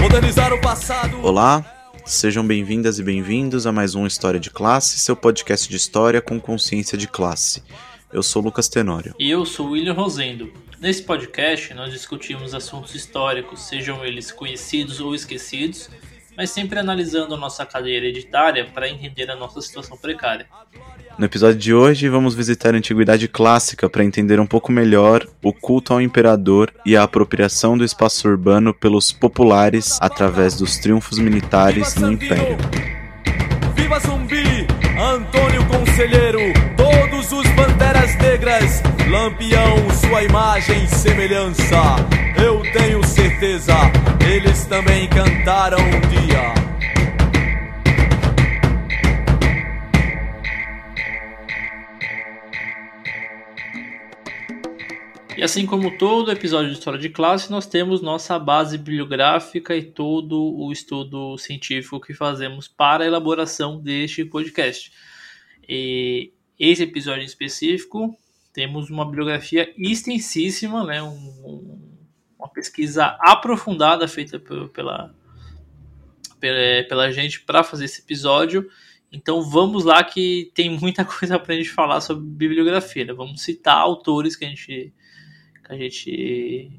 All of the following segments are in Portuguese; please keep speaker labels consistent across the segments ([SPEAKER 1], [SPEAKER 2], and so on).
[SPEAKER 1] Modernizar o passado.
[SPEAKER 2] Olá, sejam bem-vindas e bem-vindos a mais um História de Classe, seu podcast de história com consciência de classe. Eu sou Lucas Tenório.
[SPEAKER 3] E eu sou William Rosendo. Nesse podcast, nós discutimos assuntos históricos, sejam eles conhecidos ou esquecidos, mas sempre analisando a nossa cadeia hereditária para entender a nossa situação precária.
[SPEAKER 2] No episódio de hoje, vamos visitar a Antiguidade Clássica para entender um pouco melhor o culto ao imperador e a apropriação do espaço urbano pelos populares através dos triunfos militares no Império.
[SPEAKER 1] Viva Zumbi, Antônio Conselheiro, Lampião, sua imagem e semelhança. Eu tenho certeza, eles também cantaram um dia.
[SPEAKER 3] E assim como todo episódio de História de Classe, nós temos nossa base bibliográfica e todo o estudo científico que fazemos para a elaboração deste podcast. E esse episódio em específico, temos uma bibliografia extensíssima, né, um, uma pesquisa aprofundada feita pela, pela, pela gente para fazer esse episódio. Então vamos lá que tem muita coisa para a gente falar sobre bibliografia. Né? Vamos citar autores que a gente que a gente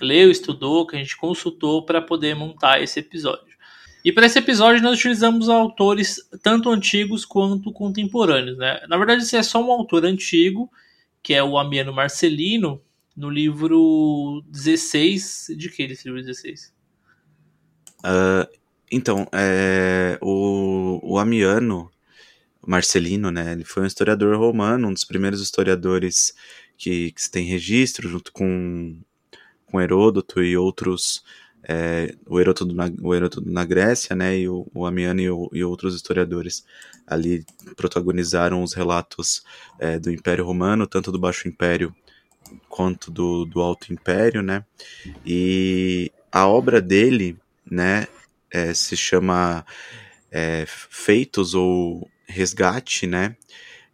[SPEAKER 3] leu, estudou, que a gente consultou para poder montar esse episódio. E para esse episódio nós utilizamos autores tanto antigos quanto contemporâneos. Né? Na verdade, esse é só um autor antigo, que é o Amiano Marcelino, no livro 16. De que esse livro 16?
[SPEAKER 2] Uh, então, é, o, o Amiano Marcelino, né, ele foi um historiador romano, um dos primeiros historiadores que, que se tem registro, junto com, com Heródoto e outros, é, o, Heródoto na, o Heródoto na Grécia, né, e o, o Amiano e, o, e, outros historiadores ali protagonizaram os relatos é, do Império Romano, tanto do Baixo Império quanto do, do Alto Império, né, e a obra dele, né, é, se chama é, Feitos ou Resgate, né,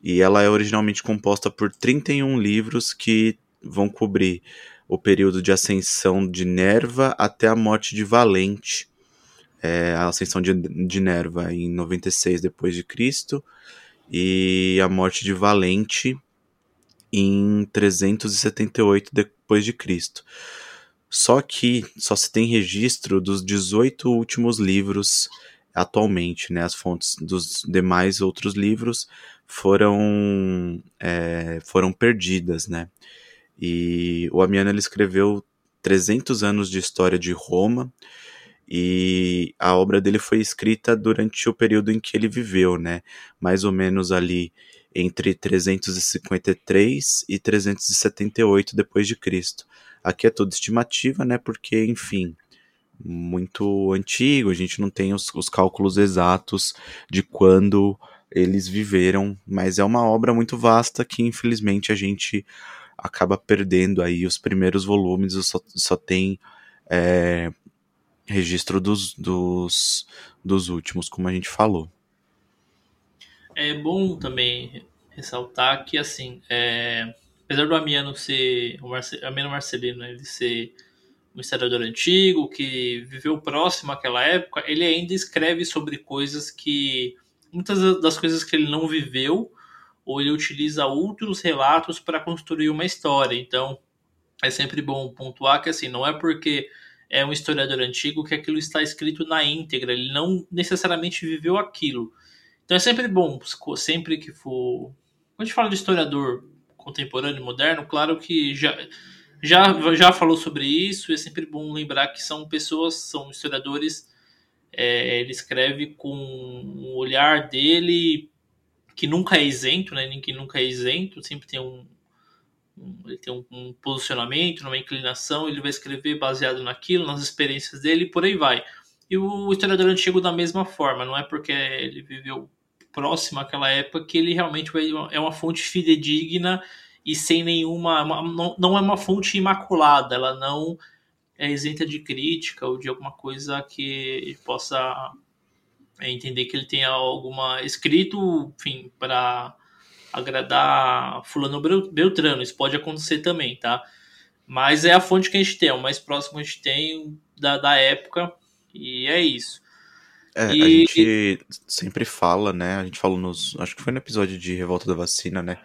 [SPEAKER 2] e ela é originalmente composta por 31 livros que vão cobrir o período de ascensão de Nerva até a morte de Valente. É, a ascensão de, de Nerva em 96 depois de Cristo e a morte de Valente em 378 depois de Cristo. Só que só se tem registro dos 18 últimos livros atualmente, né? As fontes dos demais outros livros foram é, foram perdidas, né? E o Amiano ele escreveu 300 anos de história de Roma e a obra dele foi escrita durante o período em que ele viveu, né? Mais ou menos ali entre 353 e 378 depois de Cristo. Aqui é tudo estimativa, né? Porque, enfim, muito antigo, a gente não tem os, os cálculos exatos de quando eles viveram, mas é uma obra muito vasta que infelizmente a gente acaba perdendo aí os primeiros volumes, só, só tem é, registro dos, dos, dos últimos, como a gente falou.
[SPEAKER 3] É bom também ressaltar que, assim, é, apesar do Amiano ser, o Marce, Amiano Marcelino, ele ser um historiador antigo, que viveu próximo àquela época, ele ainda escreve sobre coisas que. muitas das coisas que ele não viveu, ou ele utiliza outros relatos para construir uma história. Então, é sempre bom pontuar que assim, não é porque é um historiador antigo que aquilo está escrito na íntegra, ele não necessariamente viveu aquilo. Então é sempre bom, sempre que for. Quando a gente fala de historiador contemporâneo e moderno, claro que já já, já falou sobre isso, e é sempre bom lembrar que são pessoas, são historiadores, é, ele escreve com o olhar dele que nunca é isento, né? Ninguém nunca é isento, sempre tem um, um ele tem um, um, posicionamento, uma inclinação, ele vai escrever baseado naquilo, nas experiências dele e por aí vai. E o historiador antigo da mesma forma, não é porque ele viveu próximo àquela época que ele realmente é uma fonte fidedigna e sem nenhuma. Uma, não, não é uma fonte imaculada, ela não é isenta de crítica ou de alguma coisa que possa é entender que ele tenha alguma escrito, enfim, para agradar fulano Beltrano. Isso pode acontecer também, tá? Mas é a fonte que a gente tem, é o mais próximo que a gente tem da, da época, e é isso.
[SPEAKER 2] É, e... a gente sempre fala, né? A gente falou nos. Acho que foi no episódio de Revolta da Vacina, né?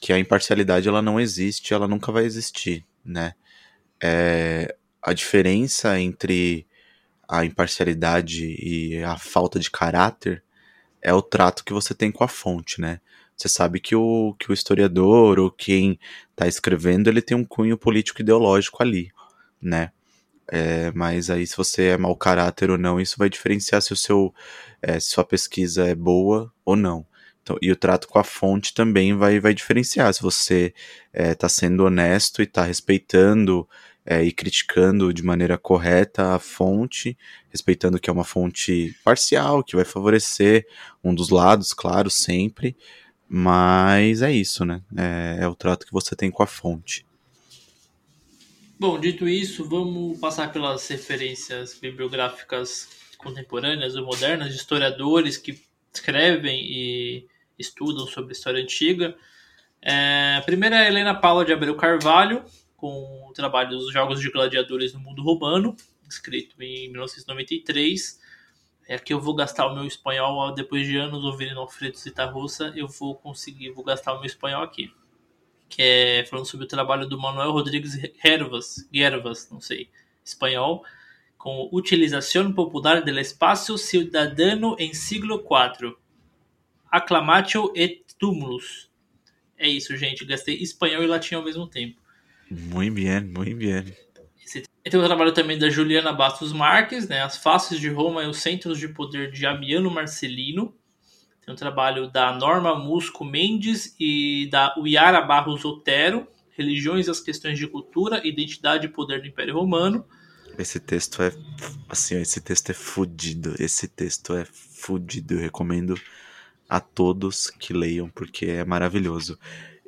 [SPEAKER 2] Que a imparcialidade ela não existe, ela nunca vai existir, né? É, a diferença entre a imparcialidade e a falta de caráter é o trato que você tem com a fonte, né? Você sabe que o, que o historiador ou quem está escrevendo ele tem um cunho político ideológico ali, né? É, mas aí se você é mau caráter ou não, isso vai diferenciar se o seu é, se sua pesquisa é boa ou não. Então, e o trato com a fonte também vai, vai diferenciar se você está é, sendo honesto e está respeitando é, e criticando de maneira correta a fonte, respeitando que é uma fonte parcial, que vai favorecer um dos lados, claro, sempre. Mas é isso, né? É, é o trato que você tem com a fonte.
[SPEAKER 3] Bom, dito isso, vamos passar pelas referências bibliográficas contemporâneas ou modernas de historiadores que escrevem e estudam sobre história antiga. É, a primeira é Helena Paula de Abreu Carvalho, com o trabalho dos Jogos de Gladiadores no Mundo Romano, escrito em 1993. É que eu vou gastar o meu espanhol depois de anos ouvindo Alfredo Citarrossa, eu vou conseguir, vou gastar o meu espanhol aqui que é falando sobre o trabalho do Manuel Rodrigues Hervas, Gervas, não sei, espanhol, com Utilização Popular del Espaço Ciudadano em Siglo IV. Acclamatio et Tumulus. É isso, gente. Gastei espanhol e latim ao mesmo tempo.
[SPEAKER 2] Muito bem, muito bem.
[SPEAKER 3] Tem o trabalho também da Juliana Bastos Marques, né? As Faces de Roma e os Centros de Poder de Amiano Marcelino. Tem um trabalho da Norma Musco Mendes e da Uiara Barros Otero, Religiões e as Questões de Cultura, Identidade e Poder do Império Romano.
[SPEAKER 2] Esse texto é assim, esse texto é fudido. Esse texto é fudido. Eu recomendo a todos que leiam porque é maravilhoso.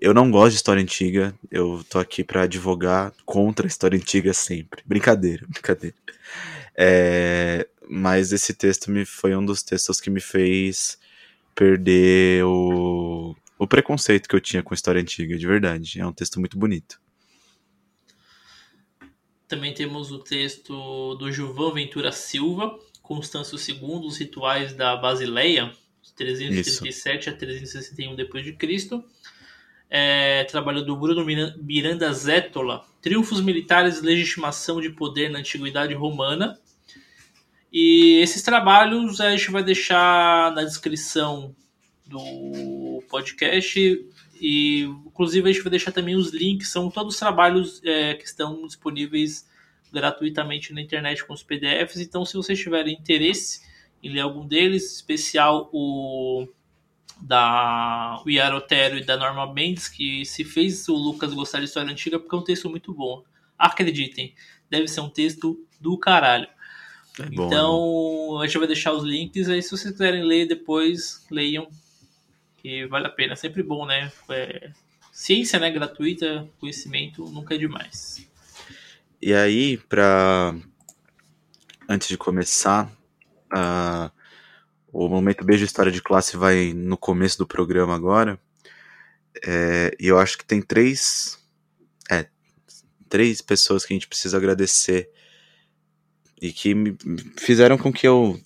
[SPEAKER 2] Eu não gosto de história antiga, eu tô aqui para advogar contra a história antiga sempre. Brincadeira, brincadeira. É, mas esse texto me foi um dos textos que me fez perder o, o preconceito que eu tinha com história antiga, de verdade. É um texto muito bonito.
[SPEAKER 3] Também temos o texto do Gilvan Ventura Silva, Constâncio II, os rituais da Basileia, 337 Isso. a 361 depois de Cristo. É, trabalho do Bruno Miranda Zétola, Triunfos Militares e Legitimação de Poder na Antiguidade Romana, e esses trabalhos a gente vai deixar na descrição do podcast e inclusive a gente vai deixar também os links, são todos os trabalhos é, que estão disponíveis gratuitamente na internet com os PDFs, então se vocês tiverem interesse em ler algum deles, especial o da o Iarotero e da Norma Mendes, que se fez o Lucas gostar de história antiga porque é um texto muito bom. Acreditem, deve ser um texto do caralho. É bom, então, né? a gente vai deixar os links aí se vocês quiserem ler depois, leiam. Que vale a pena, é sempre bom, né? É, ciência, né? Gratuita, conhecimento nunca é demais.
[SPEAKER 2] E aí, para antes de começar, uh, o momento beijo história de classe vai no começo do programa agora. É, e eu acho que tem três, é, três pessoas que a gente precisa agradecer e que me fizeram com que eu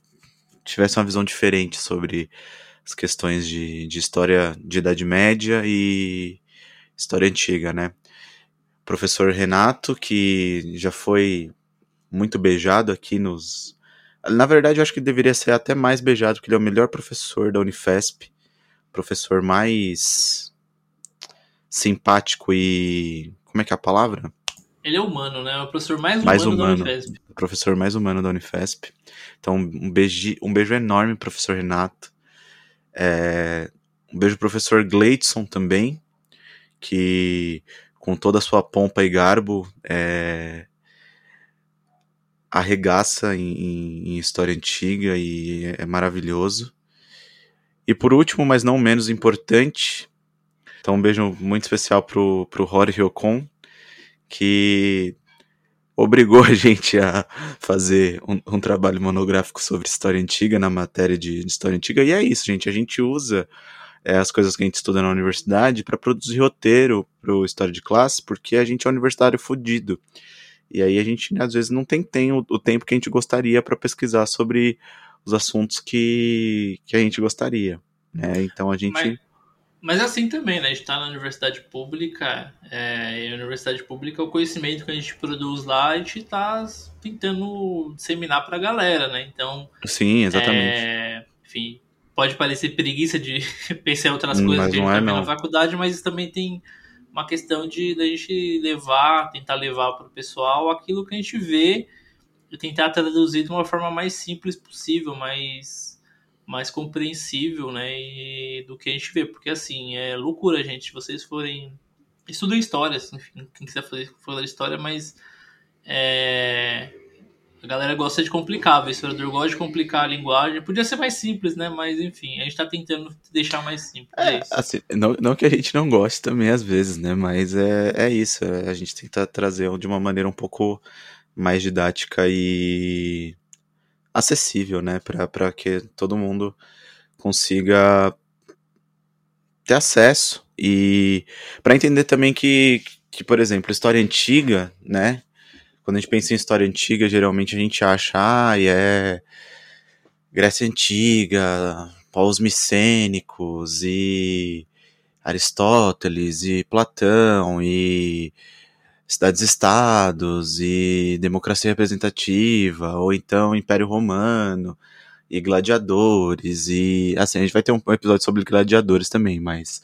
[SPEAKER 2] tivesse uma visão diferente sobre as questões de, de história de Idade Média e história antiga, né? Professor Renato, que já foi muito beijado aqui nos. Na verdade, eu acho que deveria ser até mais beijado, porque ele é o melhor professor da Unifesp, professor mais simpático e. Como é que é a palavra?
[SPEAKER 3] Ele é humano, né? É o professor mais humano, mais humano da Unifesp.
[SPEAKER 2] O professor mais humano da Unifesp. Então, um beijo, um beijo enorme, professor Renato. É, um beijo, professor Gleidson também, que com toda a sua pompa e garbo é, arregaça em, em, história antiga e é, maravilhoso. E por último, mas não menos importante, então um beijo muito especial pro, pro Rory Ryokon, que obrigou a gente a fazer um, um, trabalho monográfico sobre história antiga na matéria de, de história antiga. E é isso, gente. A gente usa é, as coisas que a gente estuda na universidade para produzir roteiro para História de Classe, porque a gente é universitário fodido. E aí a gente, às vezes, não tem, tem o, o tempo que a gente gostaria para pesquisar sobre os assuntos que, que a gente gostaria. Né? Então a gente.
[SPEAKER 3] Mas, mas é assim também, né? A gente está na universidade pública, é, e a universidade pública, o conhecimento que a gente produz lá, a gente está tentando disseminar para a galera, né? Então.
[SPEAKER 2] Sim, exatamente.
[SPEAKER 3] É, enfim, pode parecer preguiça de pensar em outras coisas que a gente é, tá na faculdade, mas também tem uma questão de da gente levar, tentar levar para o pessoal aquilo que a gente vê e tentar traduzir de uma forma mais simples possível, mais mais compreensível, né, e, do que a gente vê, porque assim, é loucura, gente, se vocês forem estudem histórias, enfim, quem quiser fazer, fazer história, mas é, a galera gosta de complicar, o historiador gosta de complicar a linguagem. Podia ser mais simples, né? Mas enfim, a gente tá tentando deixar mais simples. É, é
[SPEAKER 2] assim, não, não que a gente não goste também às vezes, né? Mas é, é isso. É, a gente tenta trazer de uma maneira um pouco mais didática e acessível, né? Para que todo mundo consiga ter acesso. E para entender também que, que, por exemplo, história antiga, né? Quando a gente pensa em história antiga, geralmente a gente acha, ah, é Grécia Antiga, povos micênicos e Aristóteles e Platão e cidades-estados e democracia representativa, ou então Império Romano e gladiadores e assim, a gente vai ter um episódio sobre gladiadores também, mas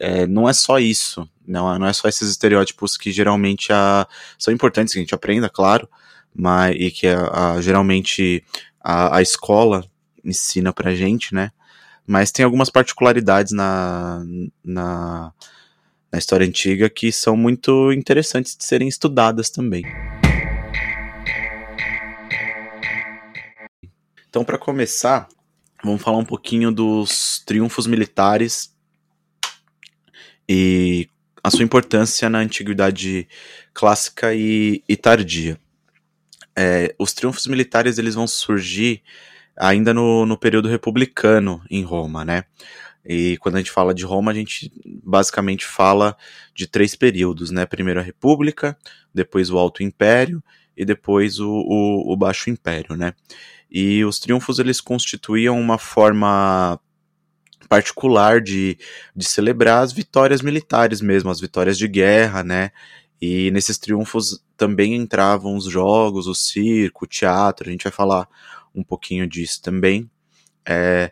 [SPEAKER 2] é, não é só isso, não, não é só esses estereótipos que geralmente a, são importantes que a gente aprenda, claro, mas, e que a, a, geralmente a, a escola ensina pra gente, né? Mas tem algumas particularidades na, na, na história antiga que são muito interessantes de serem estudadas também. Então, para começar, vamos falar um pouquinho dos triunfos militares e a sua importância na antiguidade clássica e, e tardia. É, os triunfos militares eles vão surgir ainda no, no período republicano em Roma, né? E quando a gente fala de Roma, a gente basicamente fala de três períodos, né? Primeiro a República, depois o Alto Império e depois o, o, o Baixo Império, né? E os triunfos eles constituíam uma forma particular de, de celebrar as vitórias militares mesmo, as vitórias de guerra, né? E nesses triunfos também entravam os jogos, o circo, o teatro, a gente vai falar um pouquinho disso também. É,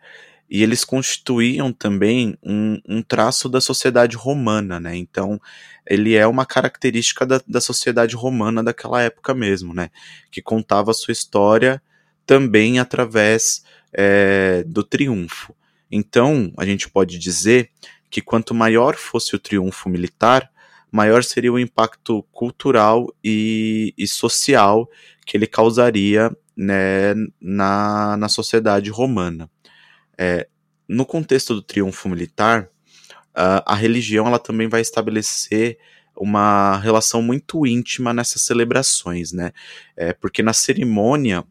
[SPEAKER 2] e eles constituíam também um, um, traço da sociedade romana, né? Então, ele é uma característica da, da sociedade romana daquela época mesmo, né? Que contava a sua história também através é, do triunfo. Então, a gente pode dizer que quanto maior fosse o triunfo militar, maior seria o impacto cultural e, e social que ele causaria né, na, na sociedade romana. É, no contexto do triunfo militar, a, a religião ela também vai estabelecer uma relação muito íntima nessas celebrações, né? É, porque na cerimônia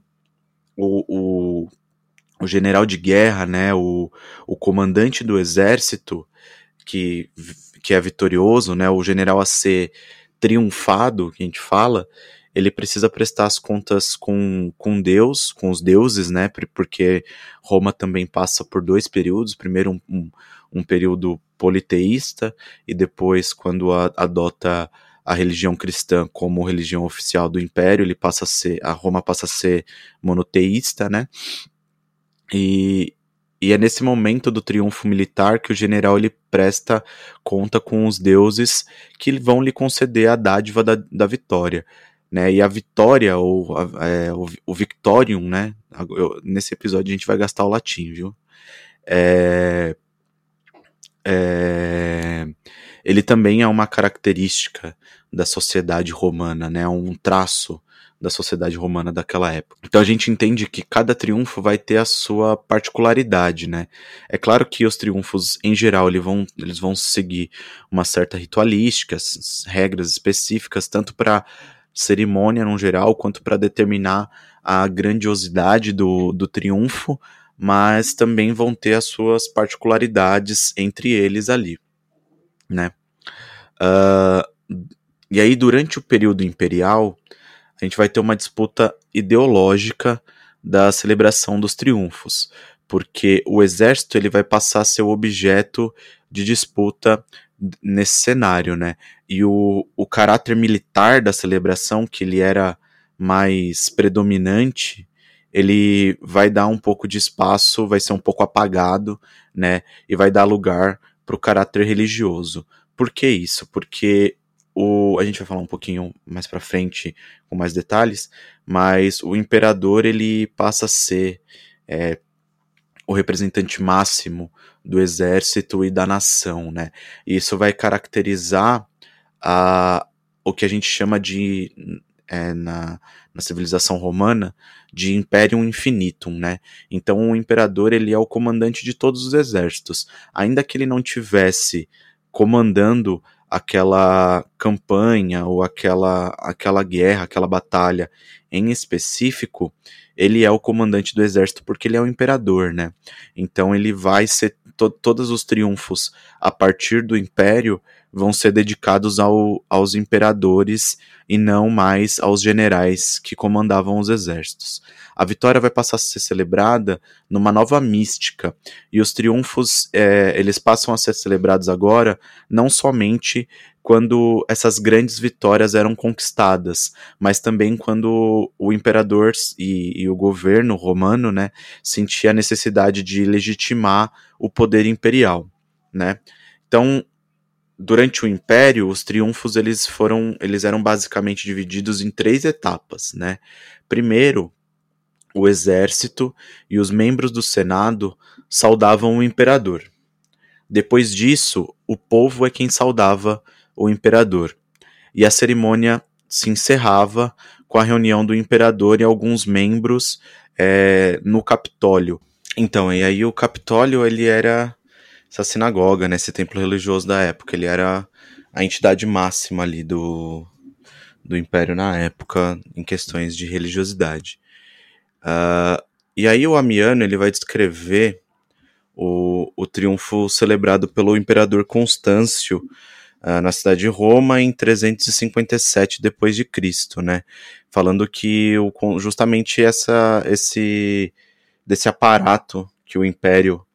[SPEAKER 2] o, o, o general de guerra, né, o, o comandante do exército que, que é vitorioso, né, o general a ser triunfado, que a gente fala, ele precisa prestar as contas com, com Deus, com os deuses, né, porque Roma também passa por dois períodos, primeiro um, um, um período politeísta e depois quando a, adota a religião cristã como religião oficial do império, ele passa a ser, a Roma passa a ser monoteísta, né, e, e é nesse momento do triunfo militar que o general ele presta conta com os deuses que vão lhe conceder a dádiva da, da vitória. Né? E a vitória, ou a, é, o, o victorium, né? Eu, nesse episódio a gente vai gastar o latim, viu? É, é, ele também é uma característica da sociedade romana, né? Um traço da sociedade romana daquela época. Então a gente entende que cada triunfo vai ter a sua particularidade, né? É claro que os triunfos, em geral, eles vão, eles vão seguir uma certa ritualística, regras específicas, tanto para cerimônia no geral, quanto para determinar a grandiosidade do, do triunfo, mas também vão ter as suas particularidades entre eles ali, né? Uh, e aí, durante o período imperial, a gente vai ter uma disputa ideológica da celebração dos triunfos, porque o exército ele vai passar a ser o objeto de disputa nesse cenário, né? E o, o caráter militar da celebração, que ele era mais predominante, ele vai dar um pouco de espaço, vai ser um pouco apagado, né? E vai dar lugar para o caráter religioso. Por que isso? Porque o, a gente vai falar um pouquinho mais para frente com mais detalhes, mas o imperador ele passa a ser é, o representante máximo do exército e da nação, né? E isso vai caracterizar a, o que a gente chama de é, na, na civilização romana de Imperium Infinitum, né? Então o imperador ele é o comandante de todos os exércitos, ainda que ele não tivesse comandando aquela campanha ou aquela, aquela guerra, aquela batalha em específico, ele é o comandante do exército porque ele é o imperador, né? Então ele vai ser to todos os triunfos a partir do império vão ser dedicados ao, aos imperadores e não mais aos generais que comandavam os exércitos. A vitória vai passar a ser celebrada numa nova mística e os triunfos é, eles passam a ser celebrados agora não somente quando essas grandes vitórias eram conquistadas, mas também quando o imperador e, e, o governo romano, né, sentia a necessidade de legitimar o poder imperial, né? Então, durante o Império, os triunfos eles foram, eles eram basicamente divididos em três etapas, né? Primeiro, o exército e os membros do Senado saudavam o imperador. Depois disso, o povo é quem saudava o imperador. E a cerimônia se encerrava com a reunião do imperador e alguns membros é, no Capitólio. Então, e aí o Capitólio ele era essa sinagoga, né, esse templo religioso da época. Ele era a entidade máxima ali do, do império na época em questões de religiosidade. Uh, e aí o Amiano ele vai descrever o, o triunfo celebrado pelo imperador Constâncio uh, na cidade de Roma em 357 depois de Cristo, né? Falando que o, justamente essa esse desse aparato que o império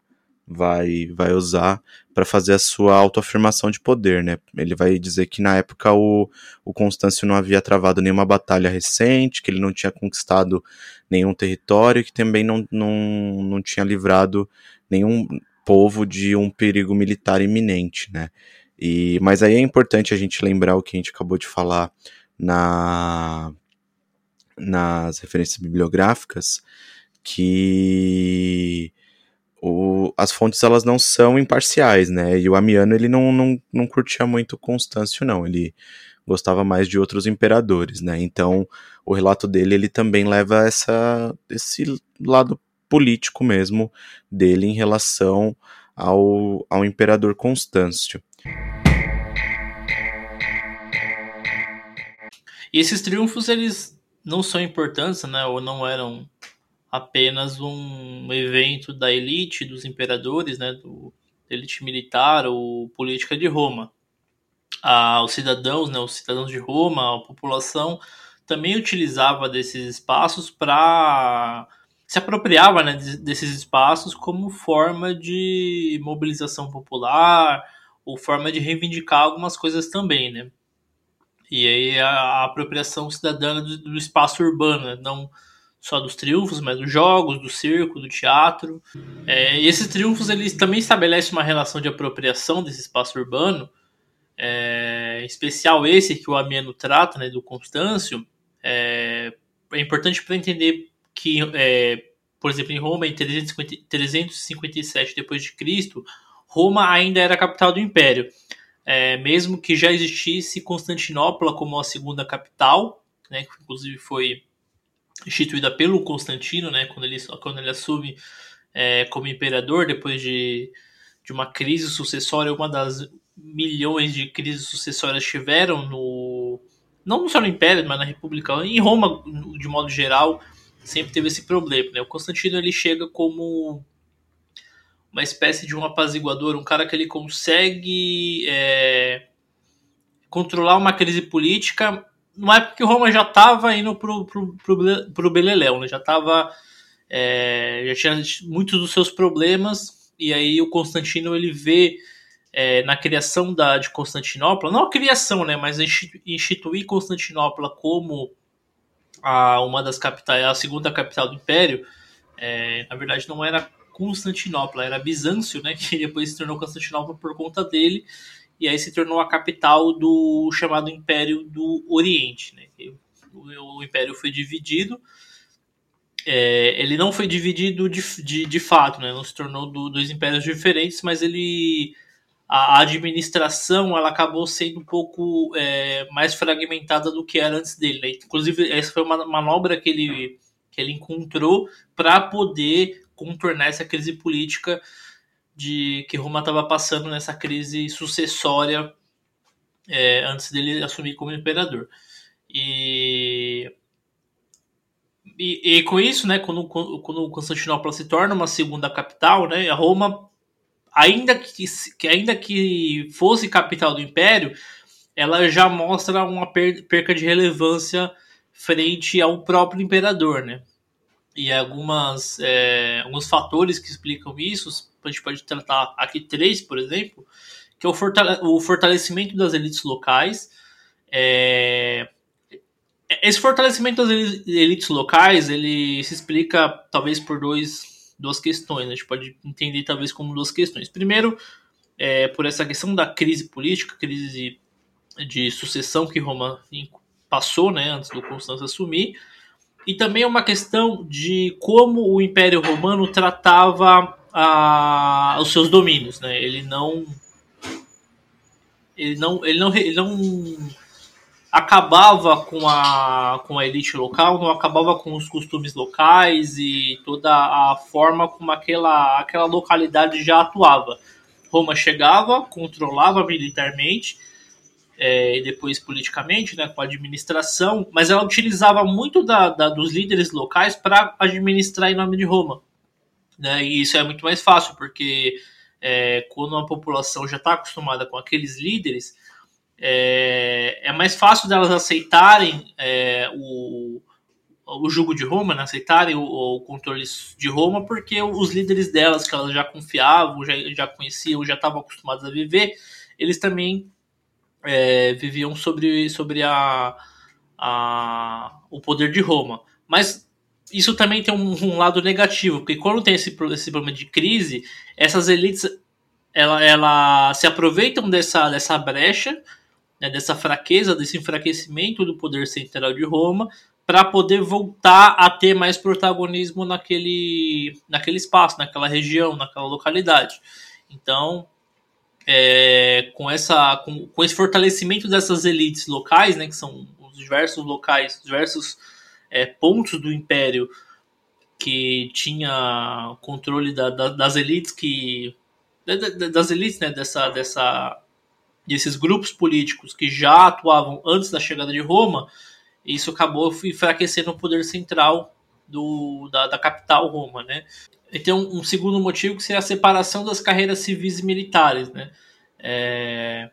[SPEAKER 2] vai, vai usar para fazer a sua autoafirmação de poder, né? Ele vai dizer que na época o, o Constâncio não havia travado nenhuma batalha recente, que ele não tinha conquistado nenhum território, que também não, não, não tinha livrado nenhum povo de um perigo militar iminente, né? E, mas aí é importante a gente lembrar o que a gente acabou de falar na, nas referências bibliográficas, que o, as fontes elas não são imparciais, né? E o Amiano ele não, não, não curtia muito Constâncio, não. Ele gostava mais de outros imperadores, né? Então o relato dele ele também leva essa esse lado político mesmo dele em relação ao, ao imperador Constâncio.
[SPEAKER 3] E esses triunfos eles não são importantes, né? Ou não eram apenas um evento da elite, dos imperadores, né, do elite militar ou política de Roma. Ah, os cidadãos, né, os cidadãos de Roma, a população também utilizava desses espaços para se apropriava né, desses espaços como forma de mobilização popular ou forma de reivindicar algumas coisas também, né? E aí a, apropriação cidadã do, do espaço urbano, né? não só dos triunfos, mas dos jogos, do circo, do teatro. É, e esses triunfos eles também estabelecem uma relação de apropriação desse espaço urbano, é, especial esse que o Amiano trata, né, do Constâncio. É, é importante para entender que, é, por exemplo, em Roma, em 350, 357 depois de Cristo, Roma ainda era a capital do Império. É, mesmo que já existisse Constantinopla como a segunda capital, né, que inclusive foi instituída pelo Constantino, né, quando ele, quando ele assume é, como imperador, depois de, de uma crise sucessória, uma das milhões de crises sucessórias tiveram no, não só no Império, mas na República, em Roma, de modo geral, sempre teve esse problema. Né? O Constantino ele chega como uma espécie de um apaziguador, um cara que ele consegue é, controlar uma crise política numa época que Roma já estava indo pro, pro, pro, pro Beleléu, né? já estava é, já tinha muitos dos seus problemas e aí o Constantino ele vê é, na criação da, de Constantinopla, não a criação, né, mas instituir Constantinopla como a, uma das capitais, a segunda capital do Império, é, na verdade não era Constantinopla, era Bizâncio, né, que depois se tornou Constantinopla por conta dele, e aí se tornou a capital do chamado Império do Oriente. Né, o, o Império foi dividido, é, ele não foi dividido de, de, de fato, né, não se tornou do, dois impérios diferentes, mas ele a administração ela acabou sendo um pouco é, mais fragmentada do que era antes dele. Né? Inclusive, essa foi uma manobra que ele, que ele encontrou para poder contornar essa crise política de que Roma estava passando nessa crise sucessória é, antes dele assumir como imperador. E, e, e, com isso, né, quando, quando Constantinopla se torna uma segunda capital, né, a Roma ainda que, ainda que fosse capital do império, ela já mostra uma perca de relevância frente ao próprio imperador, né? E algumas, é, alguns fatores que explicam isso, a gente pode tratar aqui três, por exemplo, que é o, fortale o fortalecimento das elites locais. É, esse fortalecimento das elites locais, ele se explica talvez por dois duas questões. A gente pode entender talvez como duas questões. Primeiro, é, por essa questão da crise política, crise de sucessão que Roma passou, né, antes do Constâncio assumir, e também uma questão de como o Império Romano tratava a, os seus domínios, né? Ele não ele não ele não ele não acabava com a, com a elite local, não acabava com os costumes locais e toda a forma como aquela, aquela localidade já atuava. Roma chegava, controlava militarmente é, e depois politicamente, né, com a administração, mas ela utilizava muito da, da dos líderes locais para administrar em nome de Roma. Né, e isso é muito mais fácil, porque é, quando a população já está acostumada com aqueles líderes, é, é mais fácil delas aceitarem é, o, o jugo de Roma, né? aceitarem o, o, controle de Roma, porque os líderes delas, que elas já confiavam, já, já conheciam, já estavam acostumados a viver, eles também é, viviam sobre, sobre a, a, o poder de Roma. Mas isso também tem um, um, lado negativo, porque quando tem esse, esse problema de crise, essas elites ela, ela se aproveitam dessa, dessa brecha né, dessa fraqueza, desse enfraquecimento do poder central de Roma, para poder voltar a ter mais protagonismo naquele, naquele espaço, naquela região, naquela localidade. Então, é, com, essa, com, com, esse fortalecimento dessas elites locais, né, que são os diversos locais, diversos é, pontos do império que tinha controle da, da, das elites que das elites né, dessa, dessa desses grupos políticos que já atuavam antes da chegada de Roma, isso acabou enfraquecendo o poder central do, da, da capital Roma, né? E tem um, um, segundo motivo que seria a separação das carreiras civis e militares, né? É...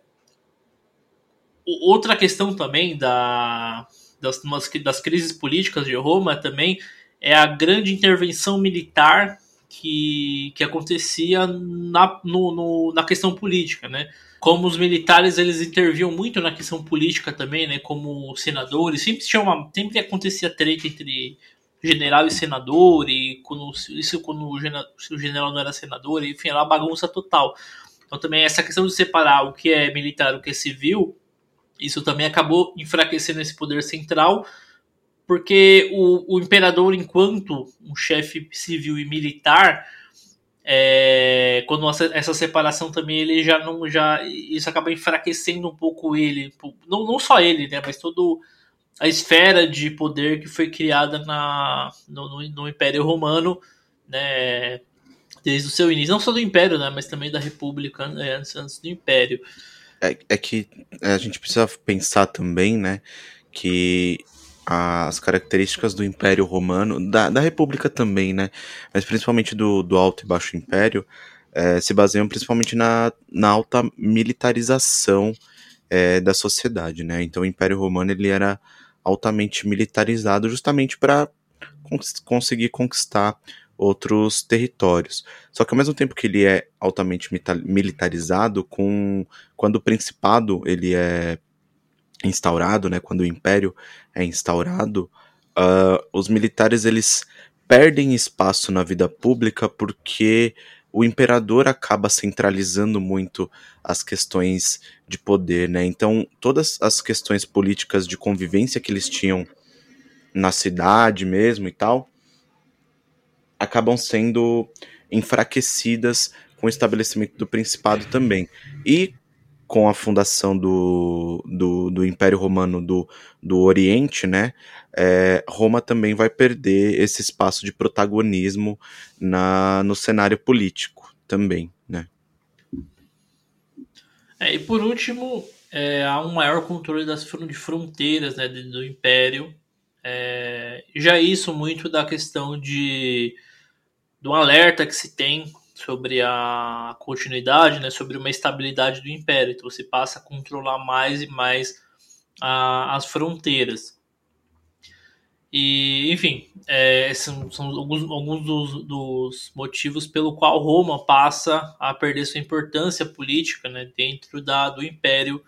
[SPEAKER 3] Outra questão também da, das, das crises políticas de Roma também é a grande intervenção militar que, que acontecia na, no, no, na questão política, né? como os militares eles interviam muito na questão política também, né? Como senadores, sempre tinha uma, sempre acontecia treta entre general e senador e quando isso quando o general, o general não era senador, enfim, era uma bagunça total. Então também essa questão de separar o que é militar, o que é civil, isso também acabou enfraquecendo esse poder central, porque o, o imperador, enquanto um chefe civil e militar, é, quando essa separação também ele já não já isso acaba enfraquecendo um pouco ele não, não só ele né mas toda a esfera de poder que foi criada na no, no, Império Romano né desde o seu início. Não só do Império né mas também da República antes, antes do Império
[SPEAKER 2] é, é que a gente precisa pensar também né que as características do Império Romano, da, da República também, né? Mas principalmente do, do Alto e Baixo Império, é, se baseiam principalmente na, na alta militarização é, da sociedade, né? Então o Império Romano ele era altamente militarizado justamente para cons conseguir conquistar outros territórios. Só que ao mesmo tempo que ele é altamente militarizado, com quando o principado ele é instaurado, né, quando o império é instaurado, uh, os militares eles perdem espaço na vida pública porque o imperador acaba centralizando muito as questões de poder, né? Então, todas as questões políticas de convivência que eles tinham na cidade mesmo e tal, acabam sendo enfraquecidas com o estabelecimento do principado também. E com a fundação do, do, do Império Romano do, do Oriente, né, é, Roma também vai perder esse espaço de protagonismo na, no cenário político também, né.
[SPEAKER 3] É, e por último, é, há um maior controle das de fronteiras né, do Império. É, já isso muito da questão de do alerta que se tem sobre a continuidade, né, sobre uma estabilidade do império. Então você passa a controlar mais e mais a, as fronteiras. E, enfim, é, são, são, alguns, alguns dos, dos, motivos pelo qual Roma passa a perder sua importância política né, dentro da, do Império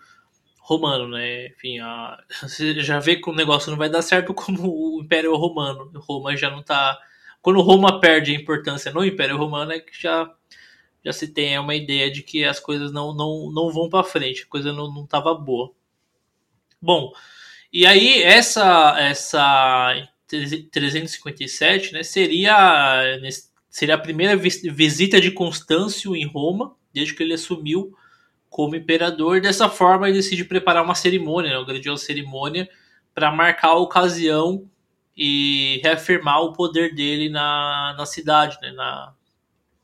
[SPEAKER 3] Romano. Né? Enfim, a, você já vê que o negócio não vai dar certo como o Império Romano. Roma já não está quando Roma perde a importância no Império Romano, é que já, já se tem uma ideia de que as coisas não, não, não vão para frente, a coisa não estava boa. Bom, e aí essa, essa 357 né, seria, seria a primeira visita de Constâncio em Roma, desde que ele assumiu como imperador. Dessa forma, ele decide preparar uma cerimônia, né, uma grandiosa cerimônia, para marcar a ocasião e reafirmar o poder dele na, na cidade, né, na,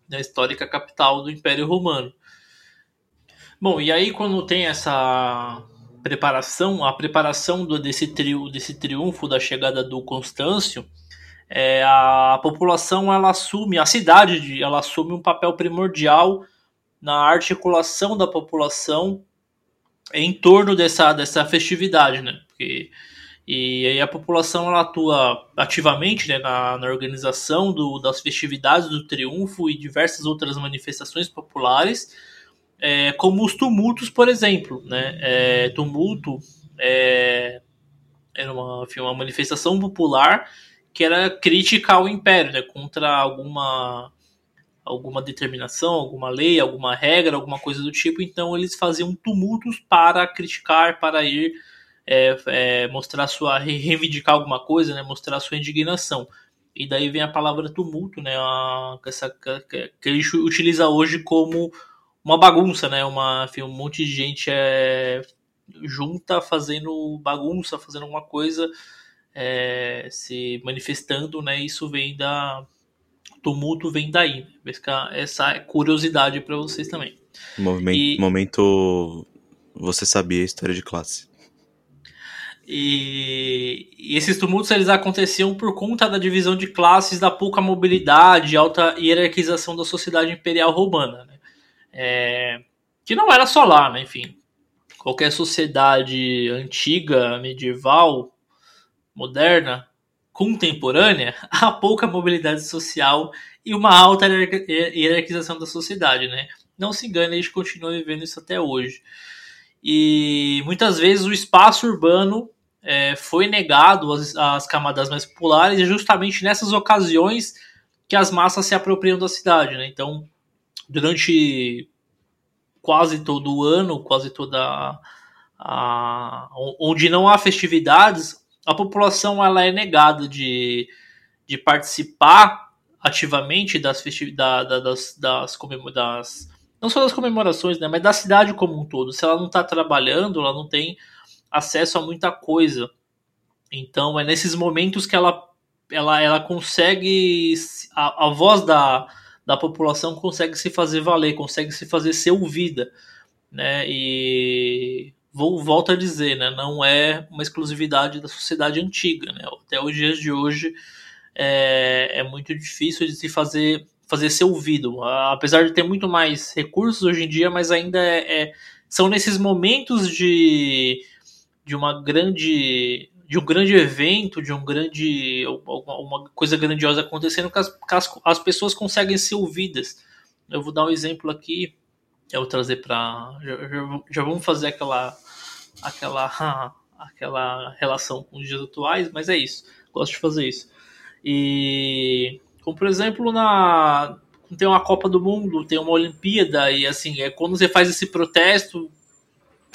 [SPEAKER 3] na histórica capital do Império Romano. Bom, e aí quando tem essa preparação, a preparação do, desse, trio, desse triunfo da chegada do Constâncio, é, a população ela assume, a cidade ela assume um papel primordial na articulação da população em torno dessa, dessa festividade, né? Porque e aí a população ela atua ativamente né, na, na organização do, das festividades do triunfo e diversas outras manifestações populares, é, como os tumultos, por exemplo. Né? É, tumulto é, era uma, enfim, uma manifestação popular que era crítica ao império, né, contra alguma alguma determinação, alguma lei, alguma regra, alguma coisa do tipo. Então eles faziam tumultos para criticar, para ir é, é, mostrar sua reivindicar alguma coisa, né, mostrar sua indignação. E daí vem a palavra tumulto, né, a, essa, que, que a gente utiliza hoje como uma bagunça, né, uma, enfim, um monte de gente é, junta fazendo bagunça, fazendo alguma coisa, é, se manifestando, né, isso vem da tumulto vem daí, né? essa curiosidade para vocês também.
[SPEAKER 2] Movimento, e, momento você sabia a história de classe.
[SPEAKER 3] E, e, esses tumultos eles aconteciam por conta da divisão de classes, da pouca mobilidade, alta hierarquização da sociedade imperial romana, né? é, que não era só lá, né? enfim, qualquer sociedade antiga, medieval, moderna, contemporânea, há pouca mobilidade social e uma alta hierarquização da sociedade, né? Não se engane, a gente continua vivendo isso até hoje. E muitas vezes o espaço urbano é, foi negado às, camadas mais populares e justamente nessas ocasiões que as massas se apropriam da cidade. Né? Então, durante quase todo o ano, quase toda a, a, onde não há festividades, a população ela é negada de, de participar ativamente das, festividades, das, das, das, não só das comemorações, né, mas da cidade como um todo. Se ela não está trabalhando, ela não tem acesso a muita coisa. Então é nesses momentos que ela, ela, ela consegue. A, a voz da, da população consegue se fazer valer, consegue se fazer ser ouvida. Né? E vou volto a dizer, né, não é uma exclusividade da sociedade antiga, né? Até os dias de hoje é, é muito difícil de se fazer fazer ser ouvido, apesar de ter muito mais recursos hoje em dia, mas ainda é, é são nesses momentos de de uma grande de um grande evento, de um grande uma coisa grandiosa acontecendo que as, que as, as pessoas conseguem ser ouvidas. Eu vou dar um exemplo aqui, eu vou trazer para já, já, já, vamos fazer aquela aquela aquela relação com os dias atuais, mas é isso. Gosto de fazer isso. E como por exemplo na tem uma Copa do Mundo, tem uma Olimpíada e assim, é quando você faz esse protesto,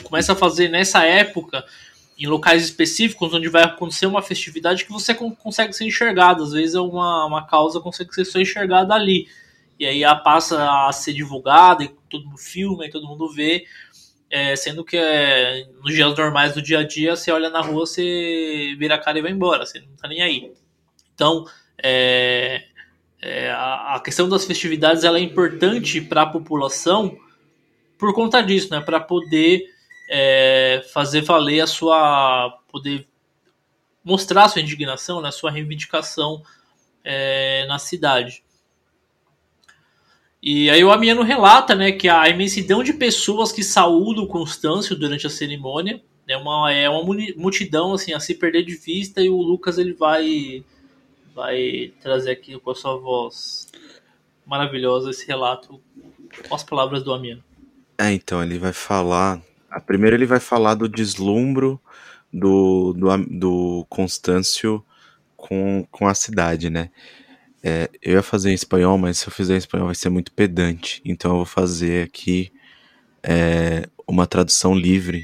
[SPEAKER 3] começa a fazer nessa época em locais específicos onde vai acontecer uma festividade que você consegue ser enxergado. Às vezes é uma, uma causa consegue ser só enxergada ali. E aí ela passa a ser divulgada e todo mundo filma e todo mundo vê. É, sendo que é, nos dias normais do dia a dia, você olha na rua, você vira a cara e vai embora, você não tá nem aí. Então, é, é, a, a, questão das festividades ela é importante para a população por conta disso, né? Para poder é, fazer valer a sua. poder mostrar a sua indignação, né, a sua reivindicação é, na cidade. E aí o Amiano relata né, que a imensidão de pessoas que saúdam Constâncio durante a cerimônia é uma, é uma multidão assim, a se perder de vista e o Lucas ele vai, vai trazer aqui com a sua voz maravilhosa esse relato com as palavras do Amiano.
[SPEAKER 2] É, então, ele vai falar Primeiro ele vai falar do deslumbro do, do, do Constâncio com, com a cidade, né? É, eu ia fazer em espanhol, mas se eu fizer em espanhol vai ser muito pedante. Então eu vou fazer aqui é, uma tradução livre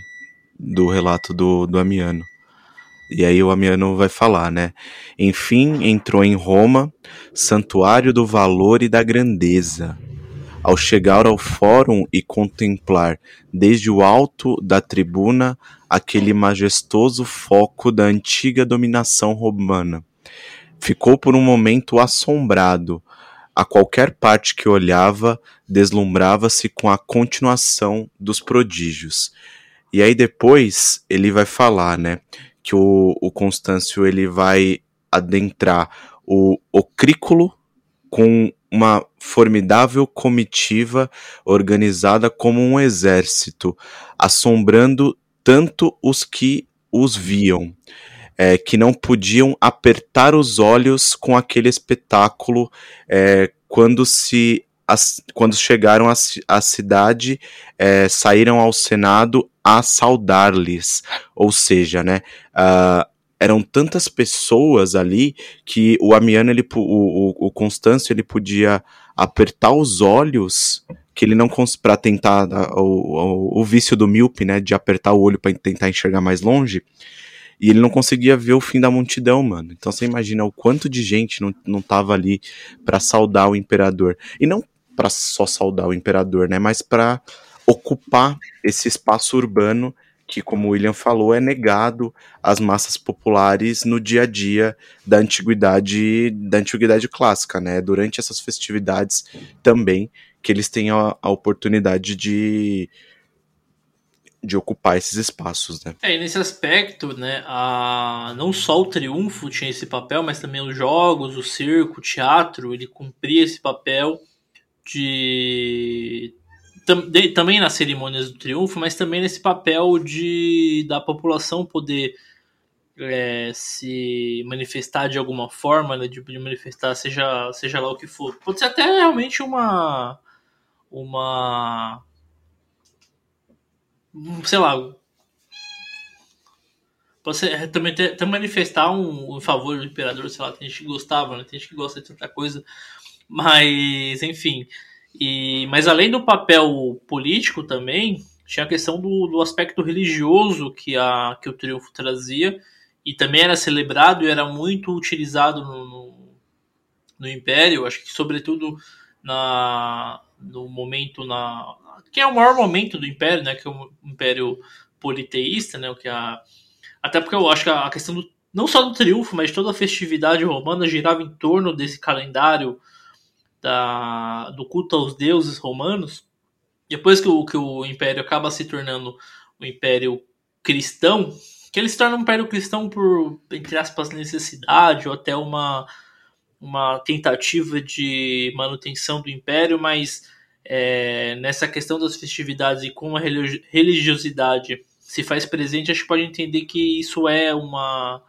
[SPEAKER 2] do relato do, do Amiano. E aí o Amiano vai falar, né? Enfim, entrou em Roma, santuário do valor e da grandeza, ao chegar ao fórum e contemplar desde o alto da tribuna aquele majestoso foco da antiga dominação romana. Ficou por um momento assombrado. A qualquer parte que olhava, deslumbrava-se com a continuação dos prodígios. E aí depois ele vai falar, né, que o, o Constâncio ele vai adentrar o ocrículo com uma formidável comitiva organizada como um exército, assombrando tanto os que os viam, é, que não podiam apertar os olhos com aquele espetáculo é, quando se as, quando chegaram à cidade, é, saíram ao Senado a saudar-lhes, ou seja, né, uh, eram tantas pessoas ali que o Amiano, ele, o, o, o Constâncio, ele podia apertar os olhos que ele não para tentar o, o, o, vício do míope, né, de apertar o olho para tentar enxergar mais longe, e ele não conseguia ver o fim da multidão, mano. Então você imagina o quanto de gente não, não tava ali para saudar o imperador. E não para só saudar o imperador, né, mas para ocupar esse espaço urbano que, como o William falou, é negado às massas populares no dia a dia da antiguidade, da antiguidade clássica, né? Durante essas festividades também que eles têm a, a oportunidade de de ocupar esses espaços, né?
[SPEAKER 3] É, e nesse aspecto, né, a, não só o triunfo tinha esse papel, mas também os jogos, o circo, o teatro, ele cumpria esse papel de também nas cerimônias do triunfo, mas também nesse papel de da população poder é, se manifestar de alguma forma, né, de, de, manifestar seja, seja lá o que for. Pode ser até realmente uma uma sei lá pode ser também ter, ter manifestar um, um, favor do imperador, sei lá, tem gente que gostava, né, tem gente que gosta de tanta coisa, mas enfim, e, mas além do papel político também, tinha a questão do, do aspecto religioso que, a, que o triunfo trazia, e também era celebrado e era muito utilizado no, no, no Império, acho que sobretudo na, no momento na que é o maior momento do Império, né, que é o Império politeísta, né, o que a até porque eu acho que a questão do, não só do triunfo, mas toda a festividade romana girava em torno desse calendário da, do culto aos deuses romanos, depois que o, que o império acaba se tornando um império cristão, que ele se torna um império cristão por, entre aspas, necessidade ou até uma, uma tentativa de manutenção do império, mas é, nessa questão das festividades e como a religiosidade se faz presente, acho que pode entender que isso é uma,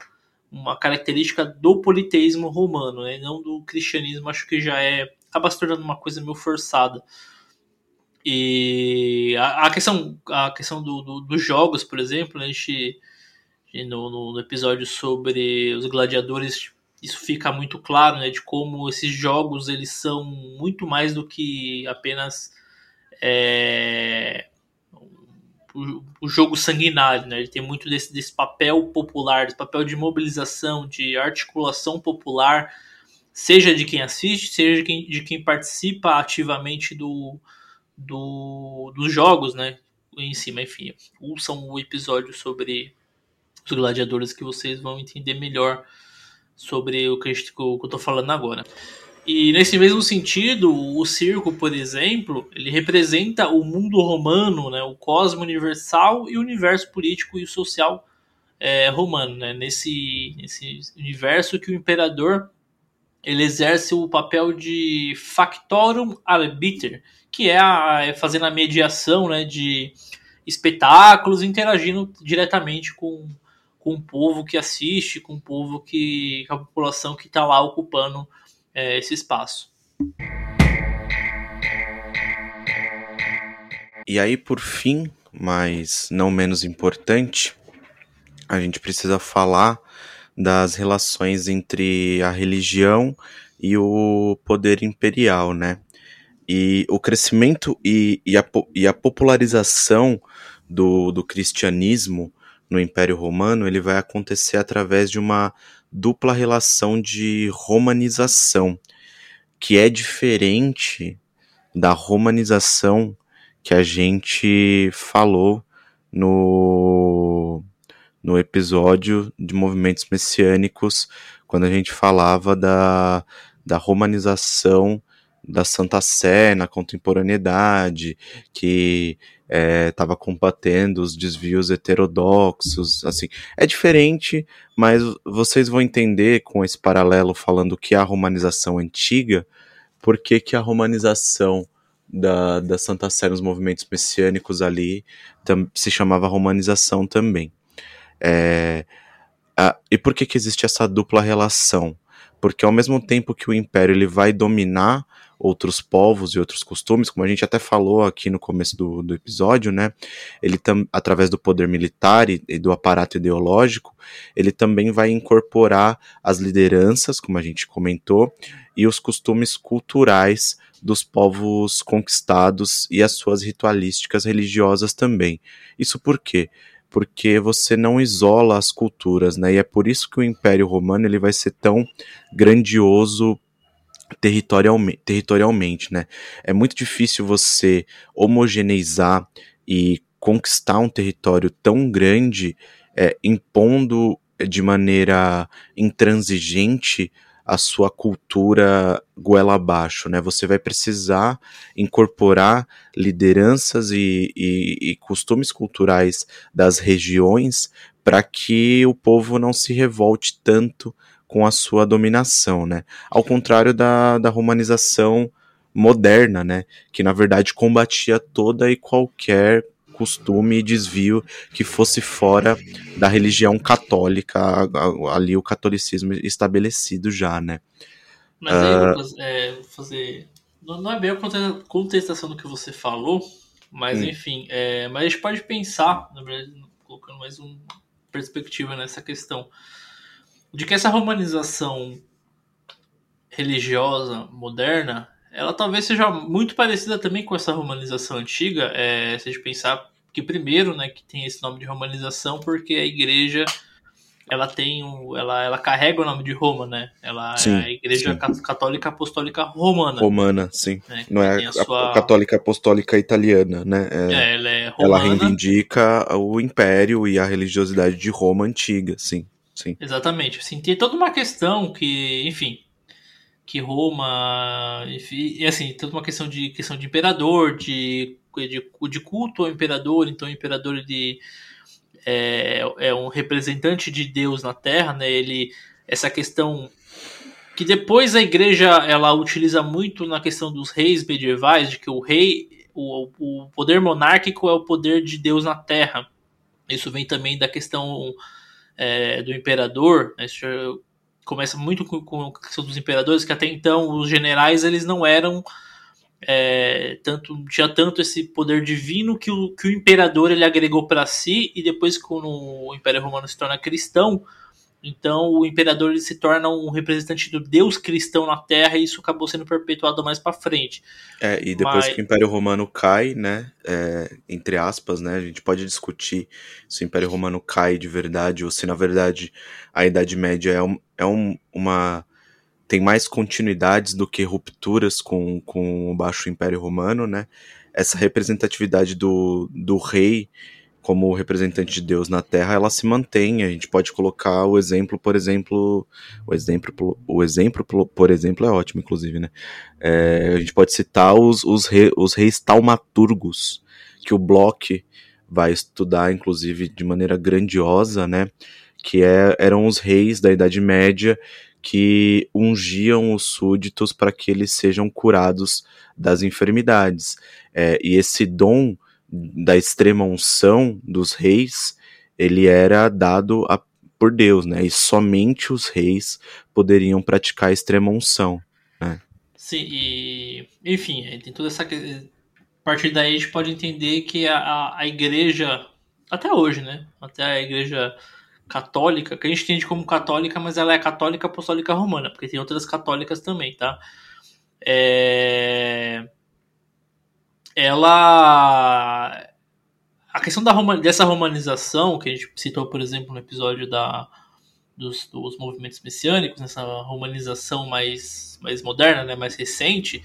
[SPEAKER 3] uma característica do politeísmo romano, né? não do cristianismo, acho que já é acaba se tornando uma coisa meio forçada. E a, a questão, a questão do, do, dos jogos, por exemplo, né? a gente no, no, episódio sobre os gladiadores isso fica muito claro, né, de como esses jogos eles são muito mais do que apenas é, o, o, jogo sanguinário, né? Ele tem muito desse, desse papel popular, desse papel de mobilização, de articulação popular, seja de quem assiste, seja de quem, de quem participa ativamente do, do, dos jogos, né? Em cima, enfim, ouçam o episódio sobre os gladiadores que vocês vão entender melhor sobre o que, eu estou falando agora. E nesse mesmo sentido, o circo, por exemplo, ele representa o mundo romano, né, o cosmo universal e o universo político e social é, romano, né, nesse, nesse universo que o imperador ele exerce o papel de factorum arbiter, que é, a, é fazendo a mediação né, de espetáculos, interagindo diretamente com, com o povo que assiste, com o povo que. com a população que está lá ocupando é, esse espaço.
[SPEAKER 2] E aí, por fim, mas não menos importante, a gente precisa falar das relações entre a religião e o poder imperial, né? E o crescimento e, e, a, e a popularização do, do cristianismo no Império Romano, ele vai acontecer através de uma dupla relação de romanização, que é diferente da romanização que a gente falou no, no episódio de movimentos messiânicos, quando a gente falava da, da romanização da Santa Sé na contemporaneidade, que estava é, combatendo os desvios heterodoxos, assim, é diferente, mas vocês vão entender com esse paralelo falando que a romanização antiga, por que a romanização da, da Santa Sé nos movimentos messiânicos ali tam, se chamava romanização também. É, a, e por que que existe essa dupla relação? Porque ao mesmo tempo que o império ele vai dominar outros povos e outros costumes, como a gente até falou aqui no começo do, do episódio, né? Ele tam, através do poder militar e, e do aparato ideológico, ele também vai incorporar as lideranças, como a gente comentou, e os costumes culturais dos povos conquistados e as suas ritualísticas religiosas também. Isso por quê? Porque você não isola as culturas, né? E é por isso que o Império Romano ele vai ser tão grandioso territorialmente, territorialmente, né? É muito difícil você homogeneizar e conquistar um território tão grande, é, impondo de maneira intransigente a sua cultura goela abaixo, né? Você vai precisar incorporar lideranças e, e, e costumes culturais das regiões para que o povo não se revolte tanto com a sua dominação, né? Ao contrário da, da romanização moderna, né? Que na verdade combatia toda e qualquer costume e desvio que fosse fora da religião católica, ali o catolicismo estabelecido já, né?
[SPEAKER 3] Mas aí, uh... Lucas, é, fazer. Não é bem a contestação do que você falou, mas hum. enfim, é, mas a gente pode pensar, na verdade, colocando mais uma perspectiva nessa questão de que essa romanização religiosa moderna, ela talvez seja muito parecida também com essa romanização antiga, é, se a gente pensar que primeiro, né, que tem esse nome de romanização porque a igreja ela tem um, ela, ela carrega o nome de Roma, né? Ela sim, é a igreja sim. católica apostólica romana.
[SPEAKER 2] Romana, sim. Né? Não é a, sua... católica apostólica italiana, né? É,
[SPEAKER 3] é, ela é romana.
[SPEAKER 2] Ela reivindica o império e a religiosidade de Roma antiga, sim. Sim.
[SPEAKER 3] Exatamente. Assim, tem toda uma questão que, enfim, que Roma, enfim, e assim, toda uma questão de questão de imperador, de, de, de culto ao imperador, então o imperador de é, é um representante de Deus na Terra, né? Ele essa questão que depois a igreja ela utiliza muito na questão dos reis medievais, de que o rei, o, o poder monárquico é o poder de Deus na Terra. Isso vem também da questão é, do imperador, né? Começa muito com, com a questão dos imperadores, que até então os generais eles não eram é, tanto tinha tanto esse poder divino que o, que o imperador ele agregou para si e depois quando o Império Romano se torna cristão então o imperador ele se torna um representante do Deus cristão na Terra e isso acabou sendo perpetuado mais para frente.
[SPEAKER 2] É, e depois Mas... que o Império Romano cai, né, é, entre aspas, né, a gente pode discutir se o Império Romano cai de verdade ou se na verdade a Idade Média é, um, é um, uma tem mais continuidades do que rupturas com, com o Baixo Império Romano, né? Essa representatividade do, do rei como representante de Deus na Terra, ela se mantém. A gente pode colocar o exemplo, por exemplo, o exemplo, o exemplo, por exemplo, é ótimo, inclusive, né? É, a gente pode citar os, os, re, os reis taumaturgos, que o Bloch vai estudar, inclusive, de maneira grandiosa, né? Que é, eram os reis da Idade Média que ungiam os súditos para que eles sejam curados das enfermidades. É, e esse dom da extrema unção dos reis, ele era dado a, por Deus, né? E somente os reis poderiam praticar a extrema unção, né?
[SPEAKER 3] Sim, e enfim, tem toda essa a partir daí a gente pode entender que a, a igreja até hoje, né? Até a igreja católica, que a gente entende como católica, mas ela é católica apostólica romana, porque tem outras católicas também, tá? É ela a questão da dessa romanização que a gente citou, por exemplo, no episódio da dos, dos movimentos messiânicos, nessa romanização mais mais moderna, né, mais recente, Sim.